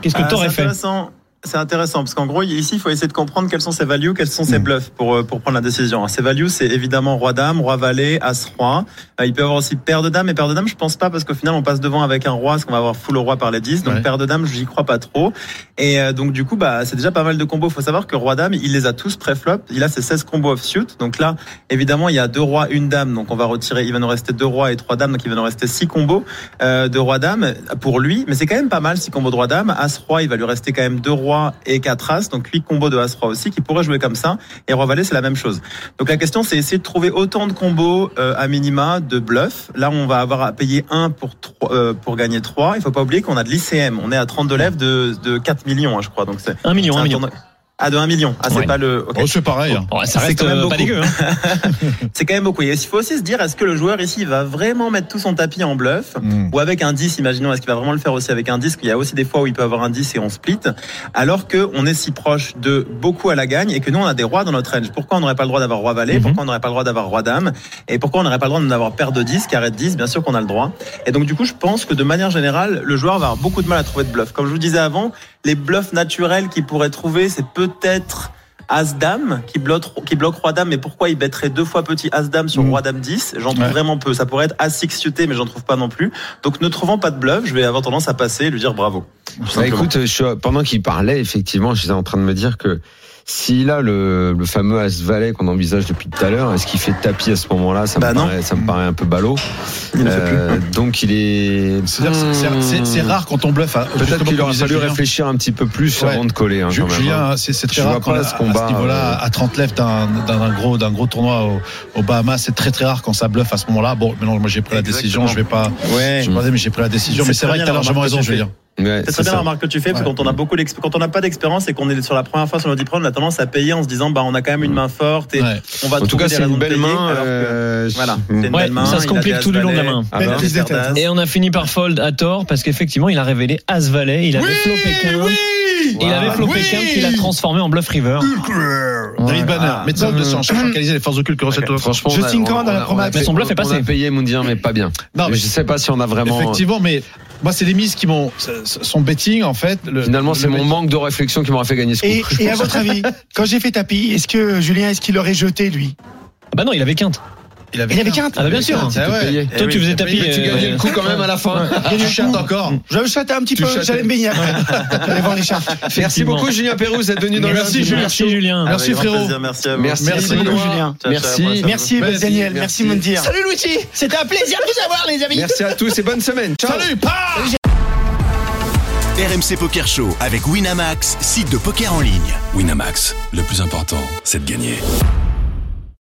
Qu'est-ce que Ah, t'aurais fait? intéressant. C'est intéressant parce qu'en gros ici il faut essayer de comprendre quels sont ses values, quels sont ses Mm. bluffs pour euh, pour prendre la décision. Ses values c'est évidemment roi dame, roi valet, as roi. Euh, il peut y avoir aussi paire de dames et paire de dames je pense pas parce qu'au final on passe devant avec un roi parce qu'on va avoir full roi par les 10 donc Ouais. paire de dames j'y crois pas trop. Et euh, donc du coup bah c'est déjà pas mal de combos. Faut savoir que roi dame il les a tous pré-flop. Il a ses 16 combos off-suit. Donc là évidemment il y a deux rois, une dame donc on va retirer. Il va nous rester deux rois et trois dames donc il va nous rester six combos de roi dame pour lui. Mais c'est quand même pas mal six combos de roi dame. As roi il va lui rester quand même deux rois et quatre as donc huit combos de as roi aussi qui pourrait jouer comme ça. Et roi valet c'est la même chose. Donc la question c'est essayer de trouver autant de combos euh, à minima de bluff. Là on va avoir à payer un pour trois, euh, pour gagner trois. Il faut pas oublier qu'on a de l'ICM. On est à 32 lèvres de, de 4 millions hein, je crois. Donc c'est Un million, c'est un un million. tournoi- Ah de 1 million. Ah c'est Ouais. pas le. ok. Oh, c'est pareil. hein. Bon, ça C'est reste quand même euh, pas beaucoup. dégueu. Hein. <laughs> <laughs> C'est quand même beaucoup. Et il faut aussi se dire, est-ce que le joueur ici va vraiment mettre tout son tapis en bluff Mm. ou avec un 10, imaginons, est-ce qu'il va vraiment le faire aussi avec un 10 qu'il y a aussi des fois où il peut avoir un 10 et on split, alors que on est si proche de beaucoup à la gagne et que nous on a des rois dans notre range. Pourquoi on n'aurait pas le droit d'avoir roi valet? Mhm. Pourquoi on n'aurait pas le droit d'avoir roi dame? Et pourquoi on n'aurait pas le droit d'en avoir paire de 10, carré de 10 Bien sûr qu'on a le droit. Et donc du coup, je pense que de manière générale, le joueur va avoir beaucoup de mal à trouver de bluff. Comme je vous disais avant, les bluffs naturels qu'il pourrait trouver, c'est peut-être As-Dame qui bloque, qui bloque Roi-Dame, mais pourquoi il bêterait deux fois petit As-Dame sur Mm. Roi-Dame 10 J'en trouve Ouais. vraiment peu. Ça pourrait être As-6 suité, mais j'en trouve pas non plus. Donc ne trouvant pas de bluff, je vais avoir tendance à passer et lui dire bravo. Bah, écoute, je suis- pendant qu'il parlait, effectivement, j'étais en train de me dire que s'il a le, le fameux As Valet qu'on envisage depuis tout à l'heure, est-ce qu'il fait tapis à ce moment-là? Ça, Bah me paraît, ça me paraît un peu ballot. Il. Euh, donc il est. C'est- rare quand on bluffe. hein. Peut-être qu'il aurait fallu réfléchir un petit peu plus Ouais. avant de coller. Hein, Julien, hein. c'est c'est très Je rare vois qu'on pas a- ce combat, à ce niveau-là, euh, à 30 lèvres d'un d'un gros, d'un gros tournoi au, au Bahamas, c'est très très rare quand ça bluffe à ce moment-là. Bon, maintenant moi j'ai pris la décision, je vais pas, Ouais. je vais pas dire, mais j'ai pris la décision. Mais c'est vrai que t'as la largement raison, tu Julien. Ouais, C'est très bien la remarque que tu fais, parce que quand on a beaucoup d'exp- quand on n'a pas d'expérience et qu'on est sur la première fois sur le Pro, on a tendance à payer en se disant bah on a quand même une main forte et Ouais. on va En tout cas, des c'est une belle main. alors que- euh, Voilà, mm. c'est une Ouais, belle main. ça se complique tout du long de la main. Ah bah. Et on a fini par fold à tort parce qu'effectivement, il a révélé As Valet, il avait flopé quinte. Et il avait flopé Oui. quinte qu'il a transformé en bluff river. David Banner, Ah. médecin de sang, chercheur localisé les forces occultes que recette Ok, Franchement, a- dans la fait- Mais son bluff est passé. On a payé Moundir, mais pas bien. Non, mais- je sais pas si on a vraiment. Effectivement, mais moi c'est les mises qui m'ont, son betting en fait. le- Finalement, le c'est mon betting- manque de réflexion qui m'aurait fait gagner ce coup. Et, à votre avis, <laughs> quand j'ai fait tapis, est-ce que Julien, est-ce qu'il aurait jeté lui? Bah non, il avait quinte. Il avait Il avait quinte. quinte. Ah bah bien sûr. Tu peux ouais. payer. Toi, tu faisais tapis. Mais tu euh, gagnais le coup quand même à la fin. Tu chattes encore. Je chatais un petit Tu peu, j'allais me baigner après. <laughs> J'allais voir les chats. Merci beaucoup, Julien Perrouz, d'être venu dans le Merci. Julien. Merci frérot. Merci à vous. Merci, beaucoup, Julien. Merci. Merci, Merci, Daniel. merci. Merci, Mondir. Salut, Luigi. C'était un plaisir de vous avoir, les amis. Merci à tous et bonne semaine. Ciao. Salut, RMC Poker Show avec Winamax, site de poker en ligne. Winamax, le plus important, c'est de gagner.